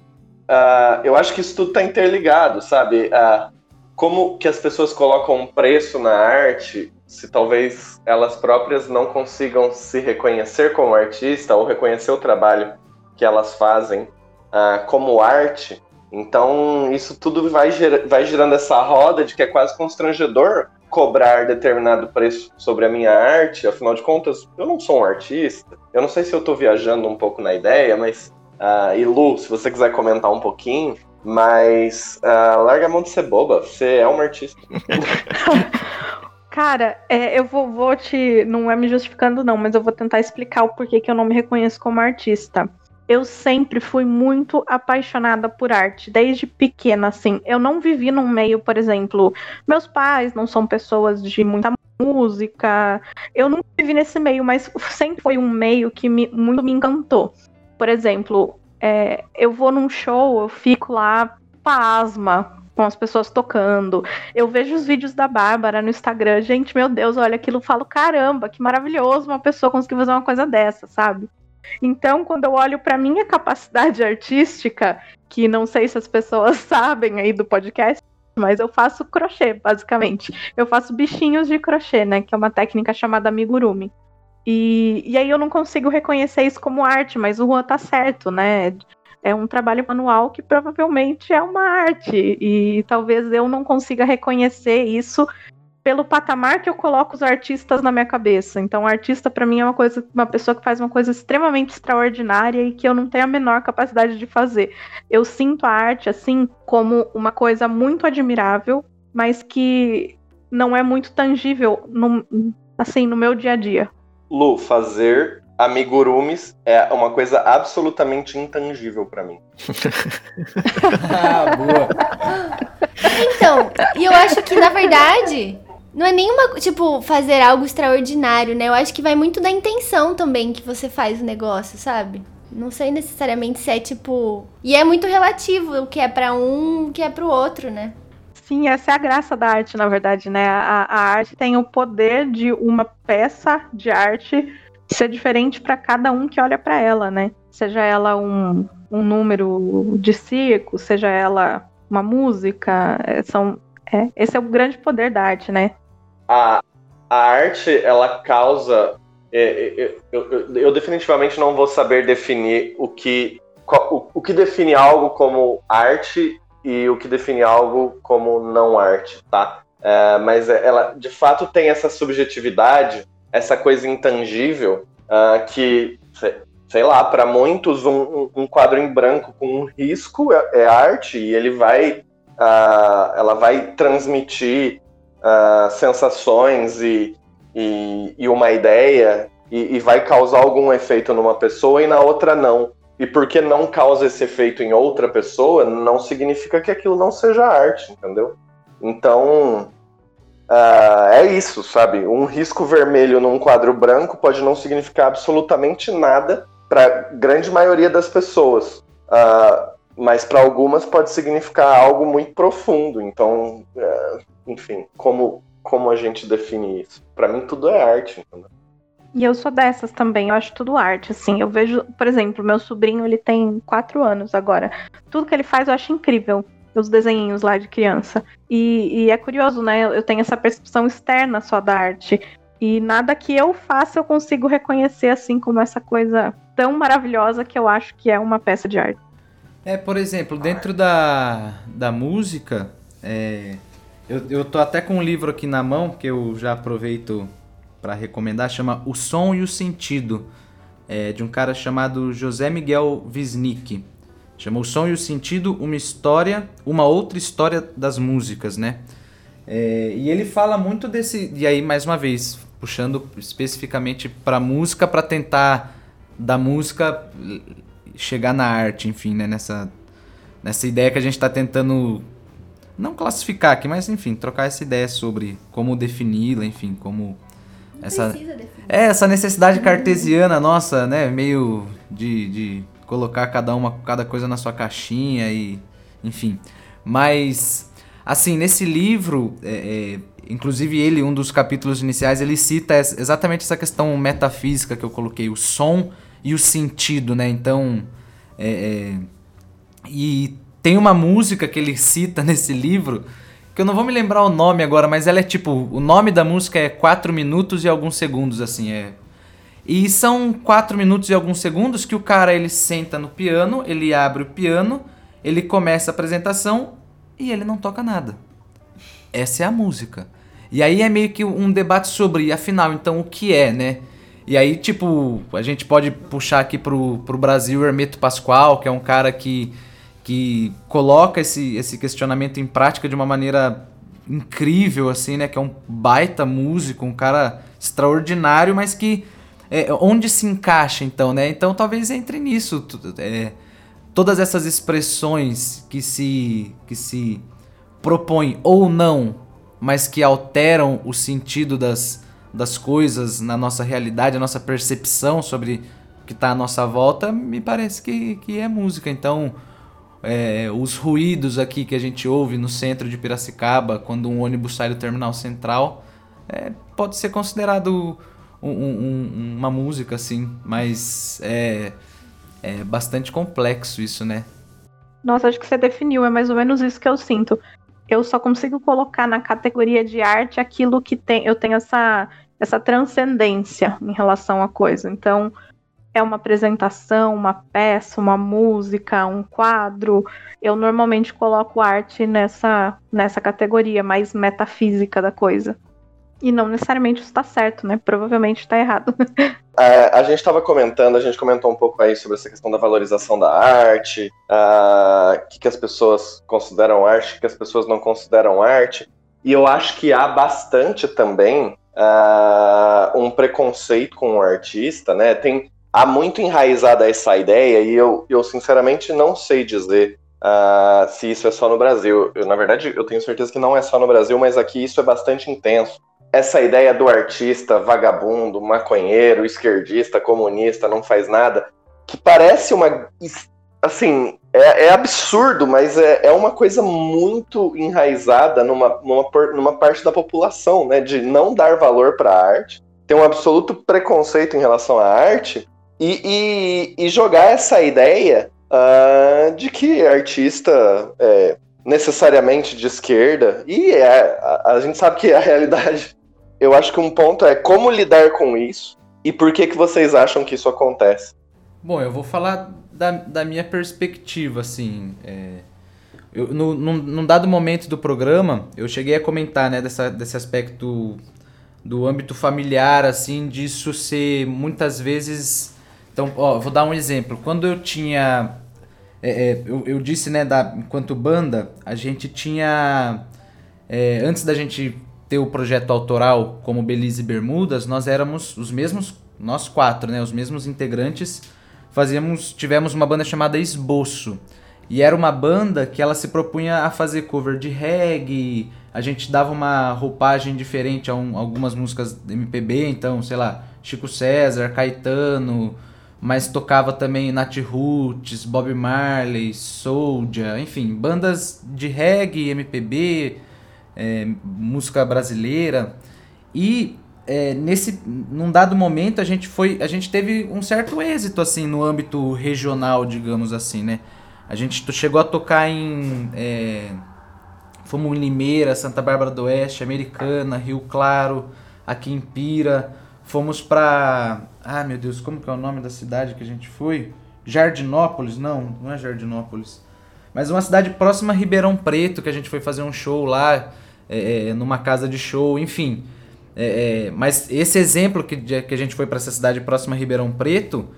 Uh, eu acho que isso tudo está interligado, sabe? Uh, como que as pessoas colocam um preço na arte, se talvez elas próprias não consigam se reconhecer como artista ou reconhecer o trabalho que elas fazem uh, como arte, então, isso tudo vai, ger vai girando essa roda de que é quase constrangedor cobrar determinado preço sobre a minha arte. Afinal de contas, eu não sou um artista. Eu não sei se eu estou viajando um pouco na ideia, mas. Uh, e Lu, se você quiser comentar um pouquinho, mas uh, larga a mão de ser boba, você é uma artista. Cara, é, eu vou, vou, te. Não é me justificando, não, mas eu vou tentar explicar o porquê que eu não me reconheço como artista eu sempre fui muito apaixonada por arte, desde pequena, assim. Eu não vivi num meio, por exemplo, meus pais não são pessoas de muita música. Eu nunca vivi nesse meio, mas sempre foi um meio que me, muito me encantou. Por exemplo, é, eu vou num show, eu fico lá pasma com as pessoas tocando. Eu vejo os vídeos da Bárbara no Instagram. Gente, meu Deus, olha aquilo, falo, caramba, que maravilhoso uma pessoa conseguir fazer uma coisa dessa, sabe? Então, quando eu olho para minha capacidade artística, que não sei se as pessoas sabem aí do podcast, mas eu faço crochê, basicamente. Eu faço bichinhos de crochê, né? Que é uma técnica chamada amigurumi. E, e aí eu não consigo reconhecer isso como arte, mas o Juan tá certo, né? É um trabalho manual que provavelmente é uma arte. E talvez eu não consiga reconhecer isso pelo patamar que eu coloco os artistas na minha cabeça. Então, artista para mim é uma coisa, uma pessoa que faz uma coisa extremamente extraordinária e que eu não tenho a menor capacidade de fazer. Eu sinto a arte assim como uma coisa muito admirável, mas que não é muito tangível no, assim no meu dia a dia. Lu, fazer amigurumis é uma coisa absolutamente intangível para mim. ah, boa. Então, e eu acho que na verdade não é nenhuma, tipo, fazer algo extraordinário, né? Eu acho que vai muito da intenção também que você faz o negócio, sabe? Não sei necessariamente se é tipo. E é muito relativo o que é para um, o que é pro outro, né? Sim, essa é a graça da arte, na verdade, né? A, a arte tem o poder de uma peça de arte ser diferente para cada um que olha para ela, né? Seja ela um, um número de circo, seja ela uma música, é, são é, esse é o grande poder da arte, né? A, a arte, ela causa. É, é, é eu, eu, eu, definitivamente não vou saber definir o que, o, o que define algo como arte e o que define algo como não arte, tá? É, mas ela, de fato, tem essa subjetividade, essa coisa intangível uh, que, sei lá, para muitos um, um, quadro em branco com um risco é, é arte e ele vai uh, ela vai transmitir uh, sensações e, e, e, uma ideia e, e, vai causar algum efeito numa pessoa e na outra não. E porque não causa esse efeito em outra pessoa, não significa que aquilo não seja arte, entendeu? Então, uh, é isso, sabe? Um risco vermelho num quadro branco pode não significar absolutamente nada para a grande maioria das pessoas. Uh, mas para algumas pode significar algo muito profundo. Então, é, enfim, como, como a gente define isso? Para mim, tudo é arte. E eu sou dessas também, eu acho tudo arte, assim. Eu vejo, por exemplo, meu sobrinho, ele tem quatro anos agora. Tudo que ele faz eu acho incrível. Os desenhinhos lá de criança. E, e é curioso, né? Eu tenho essa percepção externa só da arte. E nada que eu faça eu consigo reconhecer assim como essa coisa tão maravilhosa que eu acho que é uma peça de arte. É, por exemplo, dentro da, da música, é, eu, eu tô até com um livro aqui na mão que eu já aproveito para recomendar, chama O Som e o Sentido, é, de um cara chamado José Miguel Wisnik. Chama O Som e o Sentido, uma história, uma outra história das músicas, né? É, e ele fala muito desse. E aí, mais uma vez, puxando especificamente para música, para tentar da música chegar na arte, enfim, né? Nessa, nessa ideia que a gente está tentando não classificar aqui, mas enfim, trocar essa ideia sobre como defini-la, enfim, como essa é essa necessidade cartesiana nossa, né, meio de, de colocar cada uma cada coisa na sua caixinha e enfim, mas assim nesse livro, é, é, inclusive ele um dos capítulos iniciais ele cita exatamente essa questão metafísica que eu coloquei, o som e o sentido, né? Então, é, é, e tem uma música que ele cita nesse livro que eu não vou me lembrar o nome agora, mas ela é tipo o nome da música é 4 minutos e alguns segundos, assim é. E são 4 minutos e alguns segundos que o cara ele senta no piano, ele abre o piano, ele começa a apresentação e ele não toca nada. Essa é a música. E aí é meio que um debate sobre, afinal, então o que é, né? E aí, tipo, a gente pode puxar aqui pro, pro Brasil o Hermeto Pascoal, que é um cara que, que coloca esse, esse questionamento em prática de uma maneira incrível, assim, né? Que é um baita músico, um cara extraordinário, mas que. É, onde se encaixa, então, né? Então talvez entre nisso. É, todas essas expressões que se, que se propõem ou não, mas que alteram o sentido das das coisas na nossa realidade, a nossa percepção sobre o que está à nossa volta, me parece que, que é música. Então, é, os ruídos aqui que a gente ouve no centro de Piracicaba, quando um ônibus sai do terminal central, é, pode ser considerado um, um, uma música, assim. Mas é, é bastante complexo isso, né? Nossa, acho que você definiu, é mais ou menos isso que eu sinto. Eu só consigo colocar na categoria de arte aquilo que tem. Eu tenho essa, essa transcendência em relação à coisa. Então, é uma apresentação, uma peça, uma música, um quadro. Eu normalmente coloco arte nessa, nessa categoria mais metafísica da coisa. E não necessariamente está certo, né? Provavelmente está errado. É, a gente estava comentando, a gente comentou um pouco aí sobre essa questão da valorização da arte, o que, que as pessoas consideram arte, o que as pessoas não consideram arte. E eu acho que há bastante também uh, um preconceito com o artista, né? Tem, há muito enraizada essa ideia, e eu, eu sinceramente não sei dizer uh, se isso é só no Brasil. Eu, na verdade, eu tenho certeza que não é só no Brasil, mas aqui isso é bastante intenso essa ideia do artista vagabundo, maconheiro, esquerdista, comunista, não faz nada, que parece uma. Assim, é, é absurdo, mas é, é, uma coisa muito enraizada numa, numa, numa parte da população, né? De não dar valor para a arte, ter um absoluto preconceito em relação à arte e, e, e jogar essa ideia uh, de que artista é necessariamente de esquerda, e é, a, a gente sabe que a realidade eu acho que um ponto é como lidar com isso e por que, que vocês acham que isso acontece. Bom, eu vou falar da, da minha perspectiva, assim. É, eu, no, num, num, dado momento do programa, eu cheguei a comentar, né, dessa, desse aspecto do âmbito familiar, assim, disso ser muitas vezes. Então, ó, vou dar um exemplo. Quando eu tinha. É, é, eu, eu disse, né, da, enquanto banda, a gente tinha. É, antes da gente ter o projeto autoral como Belize Bermudas, nós éramos os mesmos, nós quatro, né, os mesmos integrantes, fazíamos, tivemos uma banda chamada Esboço. E era uma banda que ela se propunha a fazer cover de reggae, a gente dava uma roupagem diferente a um, algumas músicas MPB, então, sei lá, Chico César, Caetano, mas tocava também Nat Roots, Bob Marley, Soulja, enfim, bandas de reggae, MPB, é, música brasileira. E é, nesse num dado momento a gente foi a gente teve um certo êxito assim no âmbito regional digamos assim né? A gente chegou a tocar em é, fomos em Limeira Santa Bárbara do Oeste Americana Rio Claro aqui em Pira. Fomos para ah meu Deus como que é o nome da cidade que a gente foi? Jardinópolis? Não não é Jardinópolis mas uma cidade próxima a Ribeirão Preto que a gente foi fazer um show lá é, é, numa casa de show, enfim. É, é, mas esse exemplo que, que a gente foi para essa cidade próxima a Ribeirão Preto,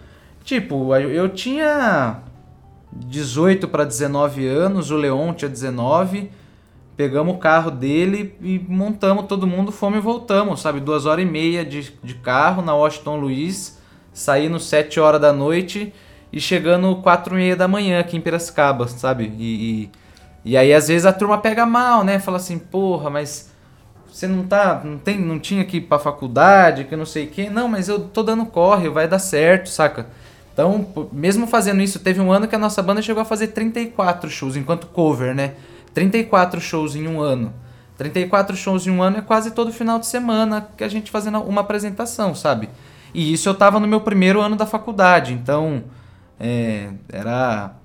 tipo, eu, tinha 18 para 19 anos, o Leon tinha 19, pegamos o carro dele e montamos todo mundo, fomos e voltamos, sabe? Duas horas e meia de, de carro na Washington Luiz, saindo 7 horas da noite e chegando 4 e meia da manhã aqui em Piracicaba, sabe? E, e e aí às vezes a turma pega mal, né? Fala assim, porra, mas você não tá, não tem, não tinha que ir pra faculdade, que não sei o quê. Não, mas eu tô dando corre, vai dar certo, saca? Então, mesmo fazendo isso, teve um ano que a nossa banda chegou a fazer 34 shows enquanto cover, né? 34 shows em um ano. 34 shows em um ano é quase todo final de semana que a gente fazendo uma apresentação, sabe? E isso eu tava no meu primeiro ano da faculdade, então é, era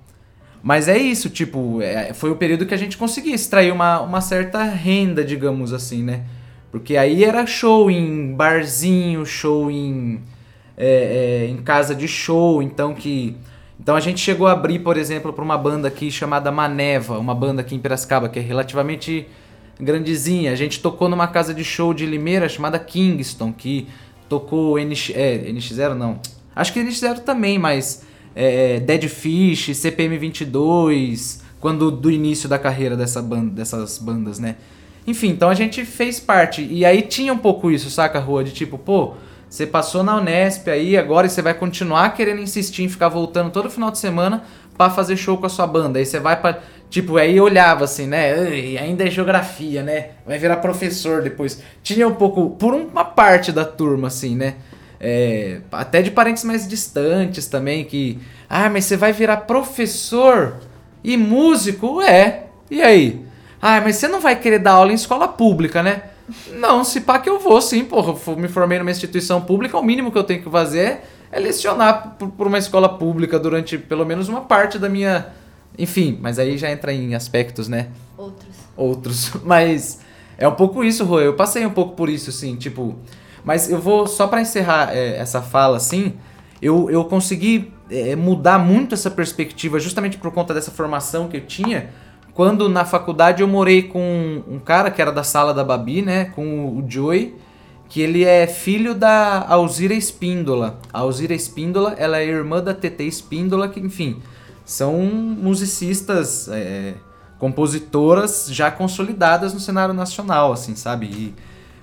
mas é isso, tipo, é, foi o período que a gente conseguia extrair uma, uma certa renda, digamos assim, né? Porque aí era show em barzinho, show em, é, é, em casa de show, então que... Então a gente chegou a abrir, por exemplo, para uma banda aqui chamada Maneva, uma banda aqui em Piracicaba, que é relativamente grandezinha. A gente tocou numa casa de show de Limeira chamada Kingston, que tocou NX, é, NX0 não. Acho que NX0 também, mas é, Dead Fish, CPM 22, quando do início da carreira dessa banda, dessas bandas, né? Enfim, então a gente fez parte. E aí tinha um pouco isso, saca, Rua? De tipo, pô, você passou na Unesp aí, agora você vai continuar querendo insistir em ficar voltando todo final de semana para fazer show com a sua banda. Aí você vai para Tipo, aí olhava assim, né? Ainda é geografia, né? Vai virar professor depois. Tinha um pouco, por uma parte da turma, assim, né? É, até de parentes mais distantes também, que. Ah, mas você vai virar professor e músico? É. E aí? Ah, mas você não vai querer dar aula em escola pública, né? Não, se pá que eu vou, sim, porra. Eu me formei numa instituição pública, o mínimo que eu tenho que fazer é lecionar por uma escola pública durante pelo menos uma parte da minha. Enfim, mas aí já entra em aspectos, né? Outros. Outros. Mas é um pouco isso, Rô. Eu passei um pouco por isso, assim, tipo. Mas eu vou, só para encerrar é, essa fala, assim, eu, eu consegui é, mudar muito essa perspectiva justamente por conta dessa formação que eu tinha quando na faculdade eu morei com um cara que era da sala da Babi, né, com o Joey, que ele é filho da Alzira Espíndola. A Alzira Espíndola, ela é irmã da TT Espíndola, que enfim, são musicistas, é, compositoras já consolidadas no cenário nacional, assim, sabe? E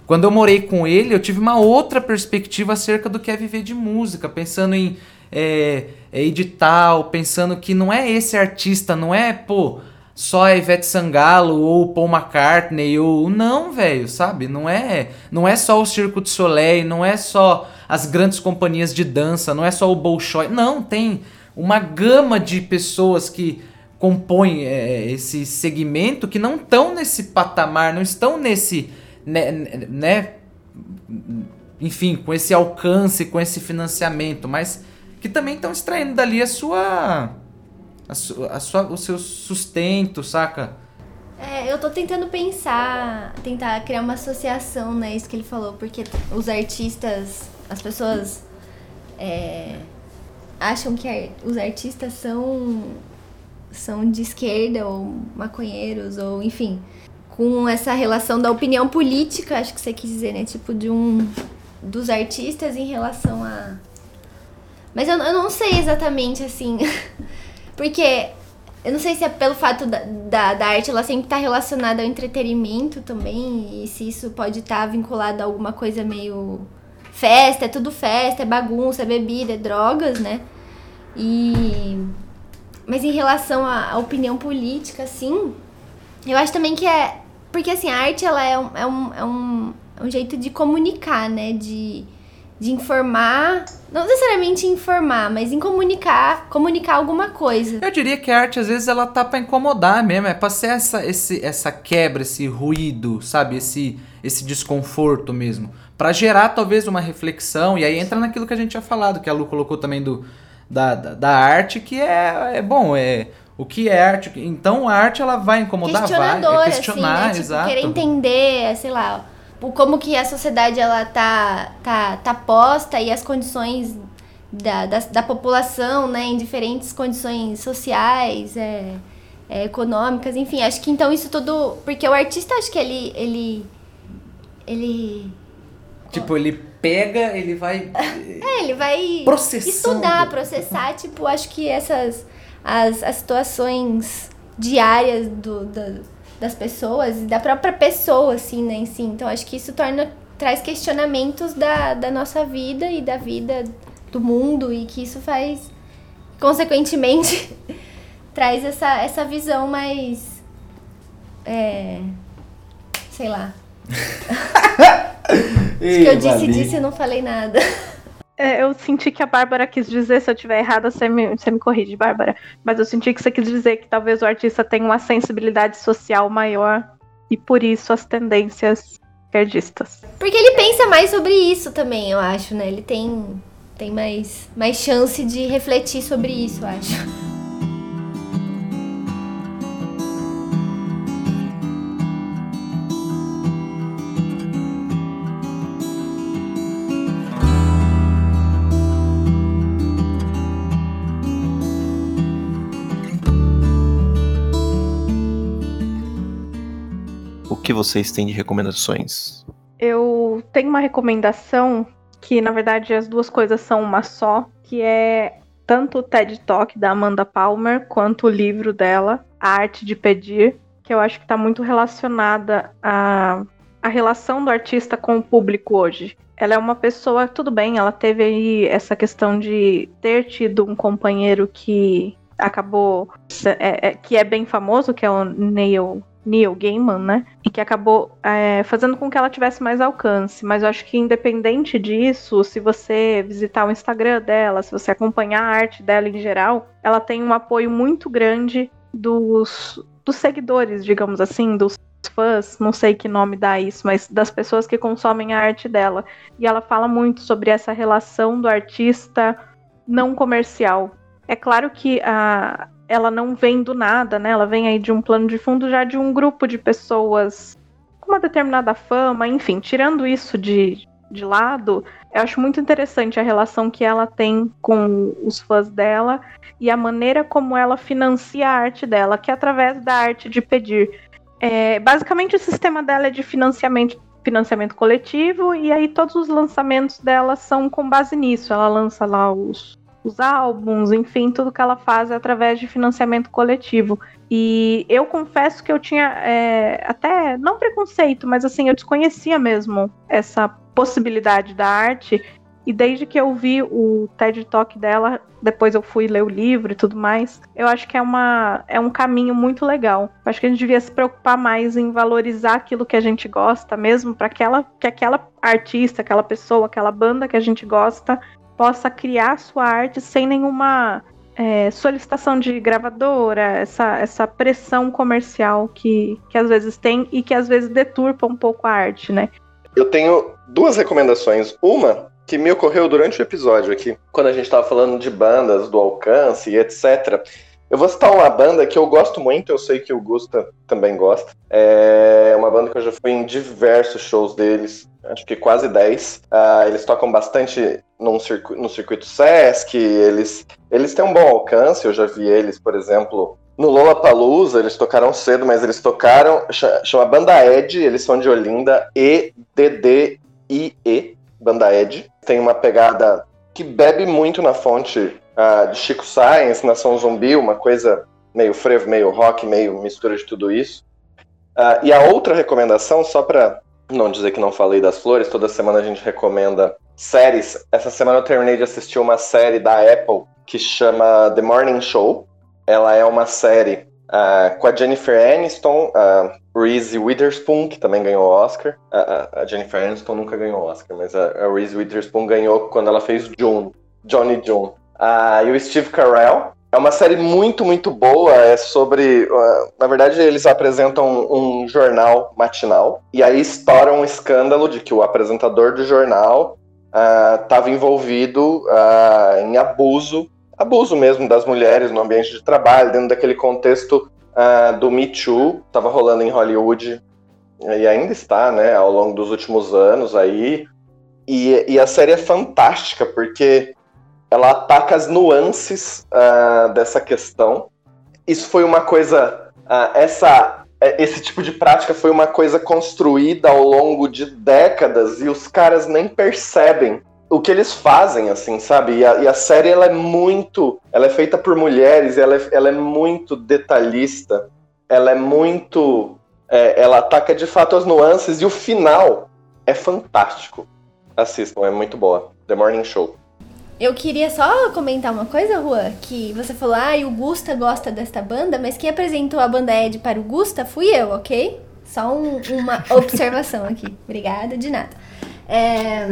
quando eu morei com ele, eu tive uma outra perspectiva acerca do que é viver de música, pensando em é, é edital, pensando que não é esse artista, não é, pô, só a Ivete Sangalo ou Paul McCartney ou não, velho, sabe? Não é, não é só o Circo de Soleil, não é só as grandes companhias de dança, não é só o Bolshoi. Não, tem uma gama de pessoas que compõem é, esse segmento que não estão nesse patamar, não estão nesse, né, né, enfim, com esse alcance, com esse financiamento, mas que também estão extraindo dali a sua a sua, a sua, o seu sustento, saca? É, eu tô tentando pensar, tentar criar uma associação, né? Isso que ele falou, porque os artistas, as pessoas é, acham que os artistas são, são de esquerda ou maconheiros, ou enfim, com essa relação da opinião política, acho que você quis dizer, né? Tipo, de um. dos artistas em relação a. Mas eu, eu não sei exatamente assim. Porque eu não sei se é pelo fato da, da, da, arte ela sempre estar tá relacionada ao entretenimento também, e se isso pode estar tá vinculado a alguma coisa meio festa, é tudo festa, é bagunça, é bebida, é drogas, né? E mas em relação à, à opinião política, assim, eu acho também que é porque assim a arte ela é um, é um, é um, é um jeito de comunicar, né? De de informar, não necessariamente informar, mas em comunicar, comunicar alguma coisa. Eu diria que a arte às vezes ela tá para incomodar mesmo, é para ser essa esse, essa quebra, esse ruído, sabe, esse esse desconforto mesmo, para gerar talvez uma reflexão e aí entra naquilo que a gente tinha falado, que a Lu colocou também do da, da, da arte, que é, é bom, é o que é arte. Então a arte ela vai incomodar, vai é questionar, assim, né? tipo, exato. Querer entender, sei lá, como que a sociedade ela tá, tá, tá posta e as condições da, da, da população, né, em diferentes condições sociais, é, é, econômicas, enfim, acho que então isso tudo, porque o artista acho que ele, ele, ele Tipo, ele pega, ele vai. É, ele vai processando. estudar, processar, tipo, acho que essas. As, as situações diárias do, do, das pessoas e da própria pessoa, assim, né, em si. Então, acho que isso torna, traz questionamentos da, da nossa vida e da vida do mundo e que isso faz, consequentemente, traz essa, essa visão mais, é, sei lá. Acho que eu disse, disse e não falei nada. É, eu senti que a Bárbara quis dizer, se eu estiver errada, você me, você me corrige, Bárbara. Mas eu senti que você quis dizer que talvez o artista tenha uma sensibilidade social maior e por isso as tendências esquerdistas. Porque ele pensa mais sobre isso também, eu acho, né? Ele tem, tem mais, mais chance de refletir sobre isso, eu acho. Vocês têm de recomendações? Eu tenho uma recomendação que, na verdade, as duas coisas são uma só, que é tanto o TED Talk da Amanda Palmer quanto o livro dela, A Arte de Pedir, que eu acho que está muito relacionada à, à relação do artista com o público hoje. Ela é uma pessoa, tudo bem, ela teve aí essa questão de ter tido um companheiro que acabou, é, é, que é bem famoso, que é o Neil Neil Gaiman, né? E que acabou é, fazendo com que ela tivesse mais alcance. Mas eu acho que independente disso, se você visitar o Instagram dela, se você acompanhar a arte dela em geral, ela tem um apoio muito grande dos, dos seguidores, digamos assim, dos fãs, não sei que nome dá isso, mas das pessoas que consomem a arte dela. E ela fala muito sobre essa relação do artista não comercial. É claro que a, ela não vem do nada, né? Ela vem aí de um plano de fundo já de um grupo de pessoas com uma determinada fama, enfim, tirando isso de, de lado, eu acho muito interessante a relação que ela tem com os fãs dela e a maneira como ela financia a arte dela, que é através da arte de pedir. É, basicamente, o sistema dela é de financiamento, financiamento coletivo, e aí todos os lançamentos dela são com base nisso. Ela lança lá os, os álbuns, enfim, tudo que ela faz é através de financiamento coletivo. E eu confesso que eu tinha é, até, não preconceito, mas assim, eu desconhecia mesmo essa possibilidade da arte e desde que eu vi o TED Talk dela, depois eu fui ler o livro e tudo mais, eu acho que é, uma, é um caminho muito legal. Eu acho que a gente devia se preocupar mais em valorizar aquilo que a gente gosta mesmo, para aquela, que aquela artista, aquela pessoa, aquela banda que a gente gosta possa criar sua arte sem nenhuma é, solicitação de gravadora, essa, essa pressão comercial que, que às vezes tem e que às vezes deturpa um pouco a arte, né? Eu tenho duas recomendações. Uma que me ocorreu durante o episódio aqui, quando a gente estava falando de bandas, do alcance e etc. Eu vou citar uma banda que eu gosto muito, eu sei que o Gusta também gosta. É uma banda que eu já fui em diversos shows deles, acho que quase 10. Uh, ah, eles tocam bastante num no circuito Sesc, eles, eles têm um bom alcance, eu já vi eles, por exemplo, no Lollapalooza, eles tocaram cedo, mas eles tocaram, chama Banda Ed, eles são de Olinda, E-D-D-I-E, Banda Ed. Tem uma pegada que bebe muito na fonte uh, de Chico Science, Nação Zumbi, uma coisa meio frevo, meio rock, meio mistura de tudo isso. Uh, e a outra recomendação, só para não dizer que não falei das flores, toda semana a gente recomenda séries. Essa semana eu terminei de assistir uma série da Apple que chama The Morning Show. Ela é uma série uh, com a Jennifer Aniston, uh, Reese Witherspoon, que também ganhou Oscar. Uh, a Jennifer Aniston nunca ganhou Oscar, mas a, a Reese Witherspoon ganhou quando ela fez June, Johnny June. Uh, e o Steve Carell. É uma série muito, muito boa. É sobre. Uh, na verdade, eles apresentam um, um jornal matinal. E aí estoura um escândalo de que o apresentador do jornal estava envolvido em abuso abuso mesmo das mulheres no ambiente de trabalho, dentro daquele contexto uh, do Me Too, estava rolando em Hollywood e ainda está, né, ao longo dos últimos anos aí. E, e a série é fantástica porque ela ataca as nuances uh, dessa questão. Isso foi uma coisa, uh, essa, esse tipo de prática foi uma coisa construída ao longo de décadas e os caras nem percebem o que eles fazem, assim, sabe? E a, e a, série, ela é muito... Ela é feita por mulheres, ela é, ela é muito detalhista, ela é muito... É, ela ataca, de fato, as nuances, e o final é fantástico. Assistam, é muito boa. The Morning Show. Eu queria só comentar uma coisa, Rua, que você falou, ah, e o Gusta gosta desta banda, mas quem apresentou a banda Ed para o Gusta fui eu, ok? Só um, uma observação aqui. Obrigada, de nada. É...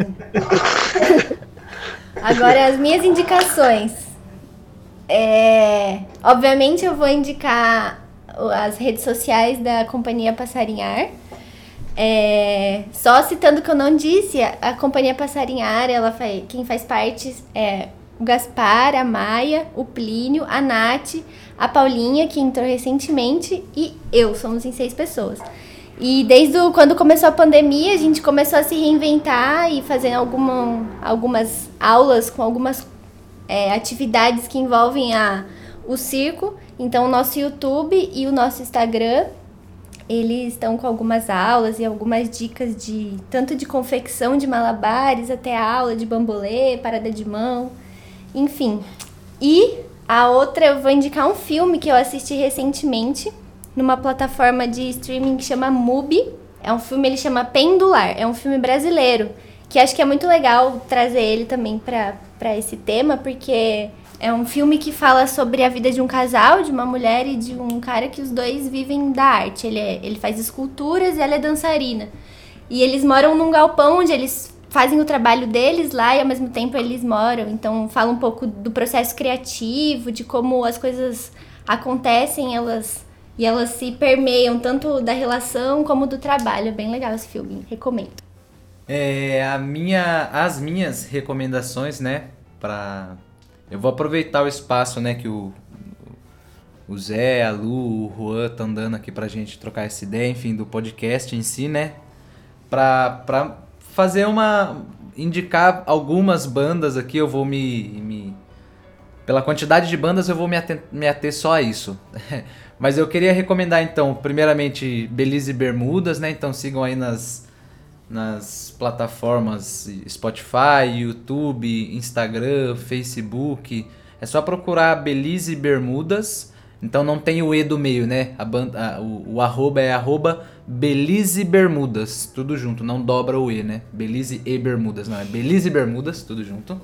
Agora, as minhas indicações. É... Obviamente, eu vou indicar as redes sociais da Companhia Passarinhar. É... Só citando que eu não disse, a Companhia Passarinhar, ela faz... quem faz parte é o Gaspar, a Maia, o Plínio, a Nath, a Paulinha, que entrou recentemente, e eu. Somos em seis pessoas. E desde o, quando começou a pandemia, a gente começou a se reinventar e fazer alguma, algumas aulas com algumas é, atividades que envolvem a, o circo. Então, o nosso YouTube e o nosso Instagram, eles estão com algumas aulas e algumas dicas de tanto de confecção de malabares até aula de bambolê, parada de mão, enfim. E a outra eu vou indicar um filme que eu assisti recentemente, numa plataforma de streaming que chama Mubi. É um filme, ele chama Pendular. É um filme brasileiro. Que acho que é muito legal trazer ele também para esse tema, porque é um filme que fala sobre a vida de um casal, de uma mulher e de um cara que os dois vivem da arte. Ele, é, ele faz esculturas e ela é dançarina. E eles moram num galpão onde eles fazem o trabalho deles lá e ao mesmo tempo eles moram. Então fala um pouco do processo criativo, de como as coisas acontecem, elas E elas se permeiam tanto da relação como do trabalho. É bem legal esse filme, recomendo. É, a minha, as minhas recomendações, né, para eu vou aproveitar o espaço, né, que o, o Zé, a Lu, o Juan estão dando aqui pra gente trocar essa ideia, enfim, do podcast em si, né, pra, pra fazer uma, indicar algumas bandas aqui, eu vou me, me pela quantidade de bandas eu vou me ater, me ater só a isso. Mas eu queria recomendar então, primeiramente Belize Bermudas, né? Então sigam aí nas nas plataformas Spotify, YouTube, Instagram, Facebook. É só procurar Belize Bermudas. Então não tem o E do meio, né? A banda, a, o, o arroba é arroba Belize Bermudas. Tudo junto, não dobra o E, né? Belize e Bermudas, não. É Belize Bermudas, tudo junto.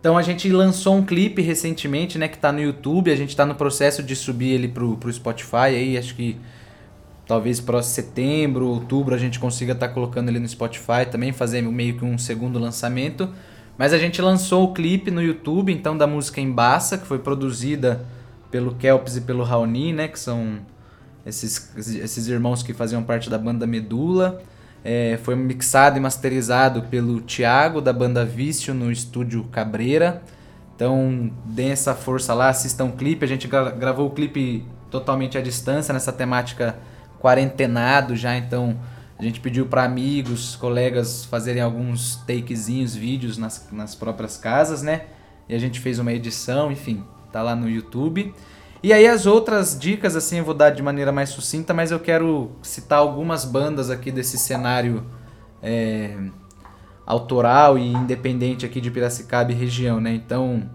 Então a gente lançou um clipe recentemente, né? Que tá no YouTube. A gente tá no processo de subir ele pro, pro Spotify aí, acho que talvez próximo setembro, outubro a gente consiga estar tá colocando ele no Spotify também, fazer meio que um segundo lançamento. Mas a gente lançou o clipe no YouTube, então, da música Embaça, que foi produzida pelo Kelps e pelo Raoni, né? Que são esses, esses irmãos que faziam parte da banda Medula. É, foi mixado e masterizado pelo Thiago, da banda Vício, no estúdio Cabreira. Então, deem essa força lá, assistam o clipe. A gente gra gravou o clipe totalmente à distância, nessa temática quarentenado já, então a gente pediu para amigos, colegas fazerem alguns takezinhos, vídeos nas, nas próprias casas, né? E a gente fez uma edição, enfim, tá lá no YouTube. E aí as outras dicas, assim, eu vou dar de maneira mais sucinta, mas eu quero citar algumas bandas aqui desse cenário é, autoral e independente aqui de Piracicaba e região, né? Então,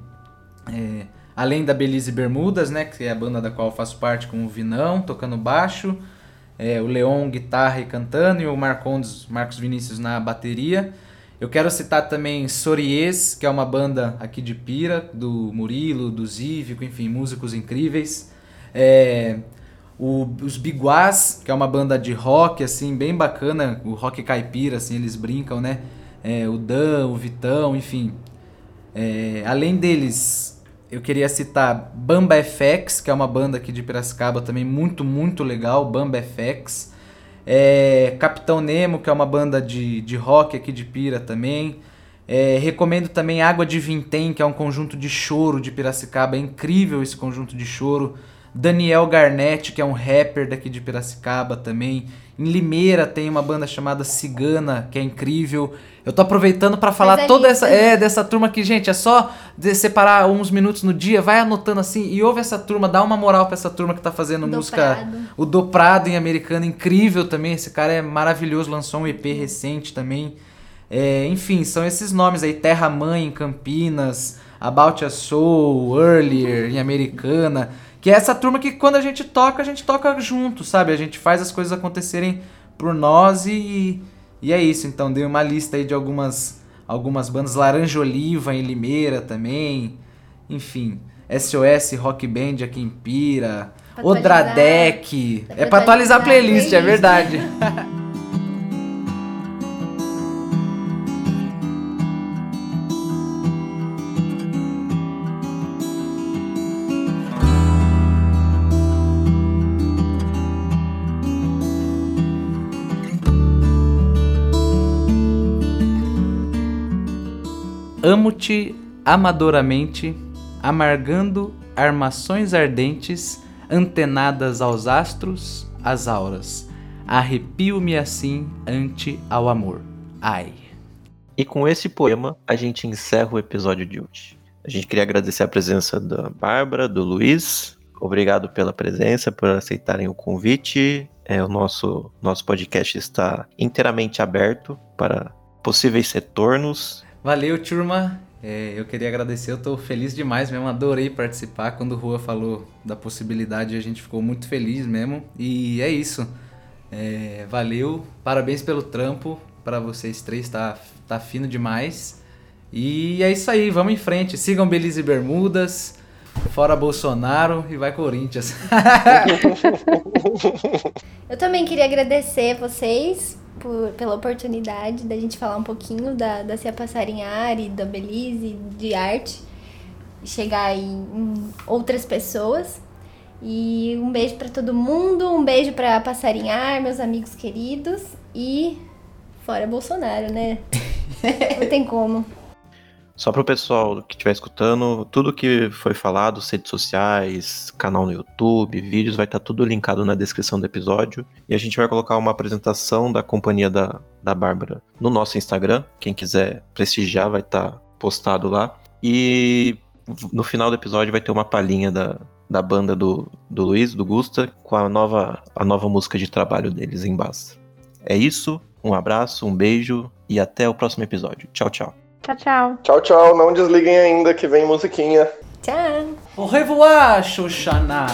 é, além da Belize Bermudas, né, que é a banda da qual eu faço parte com o Vinão, tocando baixo, é, o Leon guitarra e cantando e o Marcondes, Marcos Vinícius na bateria. Eu quero citar também Sories, que é uma banda aqui de Pira, do Murilo, do Zívico, enfim, músicos incríveis. É, o, os Biguás, que é uma banda de rock, assim, bem bacana, o rock caipira, assim, eles brincam, né? É, o Dan, o Vitão, enfim. É, além deles, eu queria citar Bamba FX, que é uma banda aqui de Piracicaba também muito, muito legal, Bamba FX. É, Capitão Nemo, que é uma banda de, de rock aqui de Pira também. É, recomendo também Água de Vintém, que é um conjunto de choro de Piracicaba, é incrível esse conjunto de choro. Daniel Garnett, que é um rapper daqui de Piracicaba também. Em Limeira tem uma banda chamada Cigana, que é incrível. Eu tô aproveitando para falar é toda essa é dessa turma que, gente, é só separar uns minutos no dia, vai anotando assim e ouve essa turma, dá uma moral para essa turma que tá fazendo do música. O Do Prado em americano, incrível também. Esse cara é maravilhoso, lançou um EP recente também. É, enfim, são esses nomes aí, Terra Mãe em Campinas, About a Soul, Earlier em Americana. Que é essa turma que quando a gente toca, a gente toca junto, sabe? A gente faz as coisas acontecerem por nós e, e é isso. Então dei uma lista aí de algumas, algumas bandas. Laranja Oliva em Limeira também. Enfim. SOS Rock Band aqui em Pira. Odradec. É pra atualizar a playlist, é verdade. Amo-te amadoramente, amargando armações ardentes, antenadas aos astros, às auras. Arrepio-me assim ante ao amor. Ai. E com esse poema, a gente encerra o episódio de hoje. A gente queria agradecer a presença da Bárbara, do Luiz. Obrigado pela presença, por aceitarem o convite. É, o nosso, nosso podcast está inteiramente aberto para possíveis retornos Valeu, turma. É, eu queria agradecer, eu tô feliz demais mesmo, adorei participar. Quando o Rua falou da possibilidade, a gente ficou muito feliz mesmo. E é isso. É, valeu, parabéns pelo trampo para vocês três, tá, tá fino demais. E é isso aí, vamos em frente. Sigam Belize Bermudas, fora Bolsonaro e vai Corinthians. eu também queria agradecer vocês por, pela oportunidade da gente falar um pouquinho da, da Cia Passarinhar e da Belize, de arte, chegar em, em outras pessoas. E um beijo para todo mundo, um beijo para Passarinhar, meus amigos queridos e fora Bolsonaro, né? Não tem como. Só para o pessoal que estiver escutando, tudo que foi falado, redes sociais, canal no YouTube, vídeos, vai estar tá tudo linkado na descrição do episódio. E a gente vai colocar uma apresentação da companhia da, da Bárbara no nosso Instagram. Quem quiser prestigiar vai estar tá postado lá. E no final do episódio vai ter uma palhinha da, da banda do, do Luiz, do Gusta, com a nova, a nova música de trabalho deles em base. É isso, um abraço, um beijo e até o próximo episódio. Tchau, tchau. Tchau, tchau. Tchau, tchau. Não desliguem ainda que vem musiquinha. Tchau. Au revoir, Xoxana.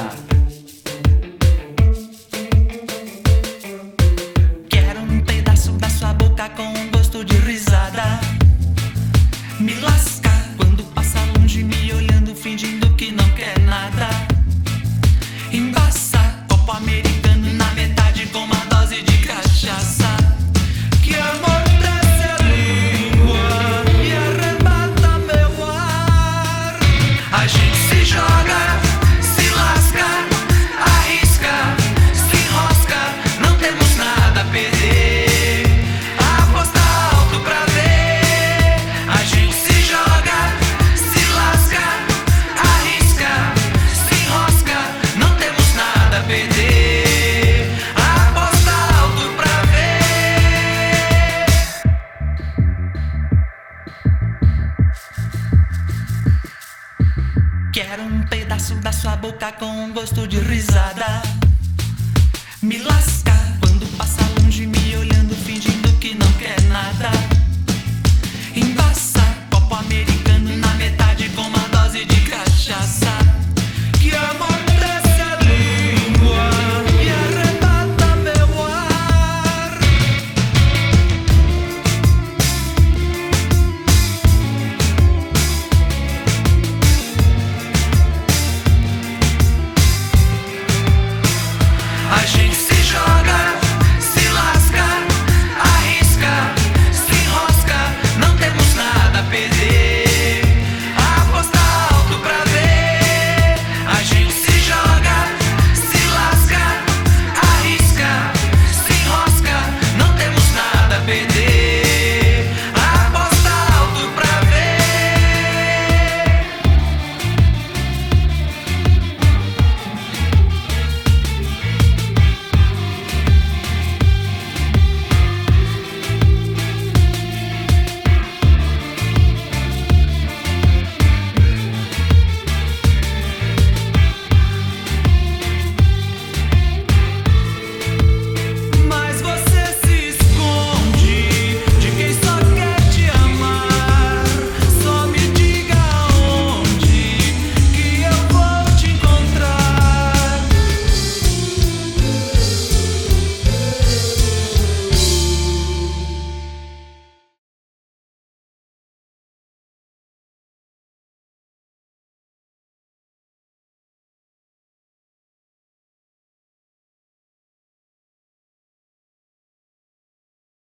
Um pedaço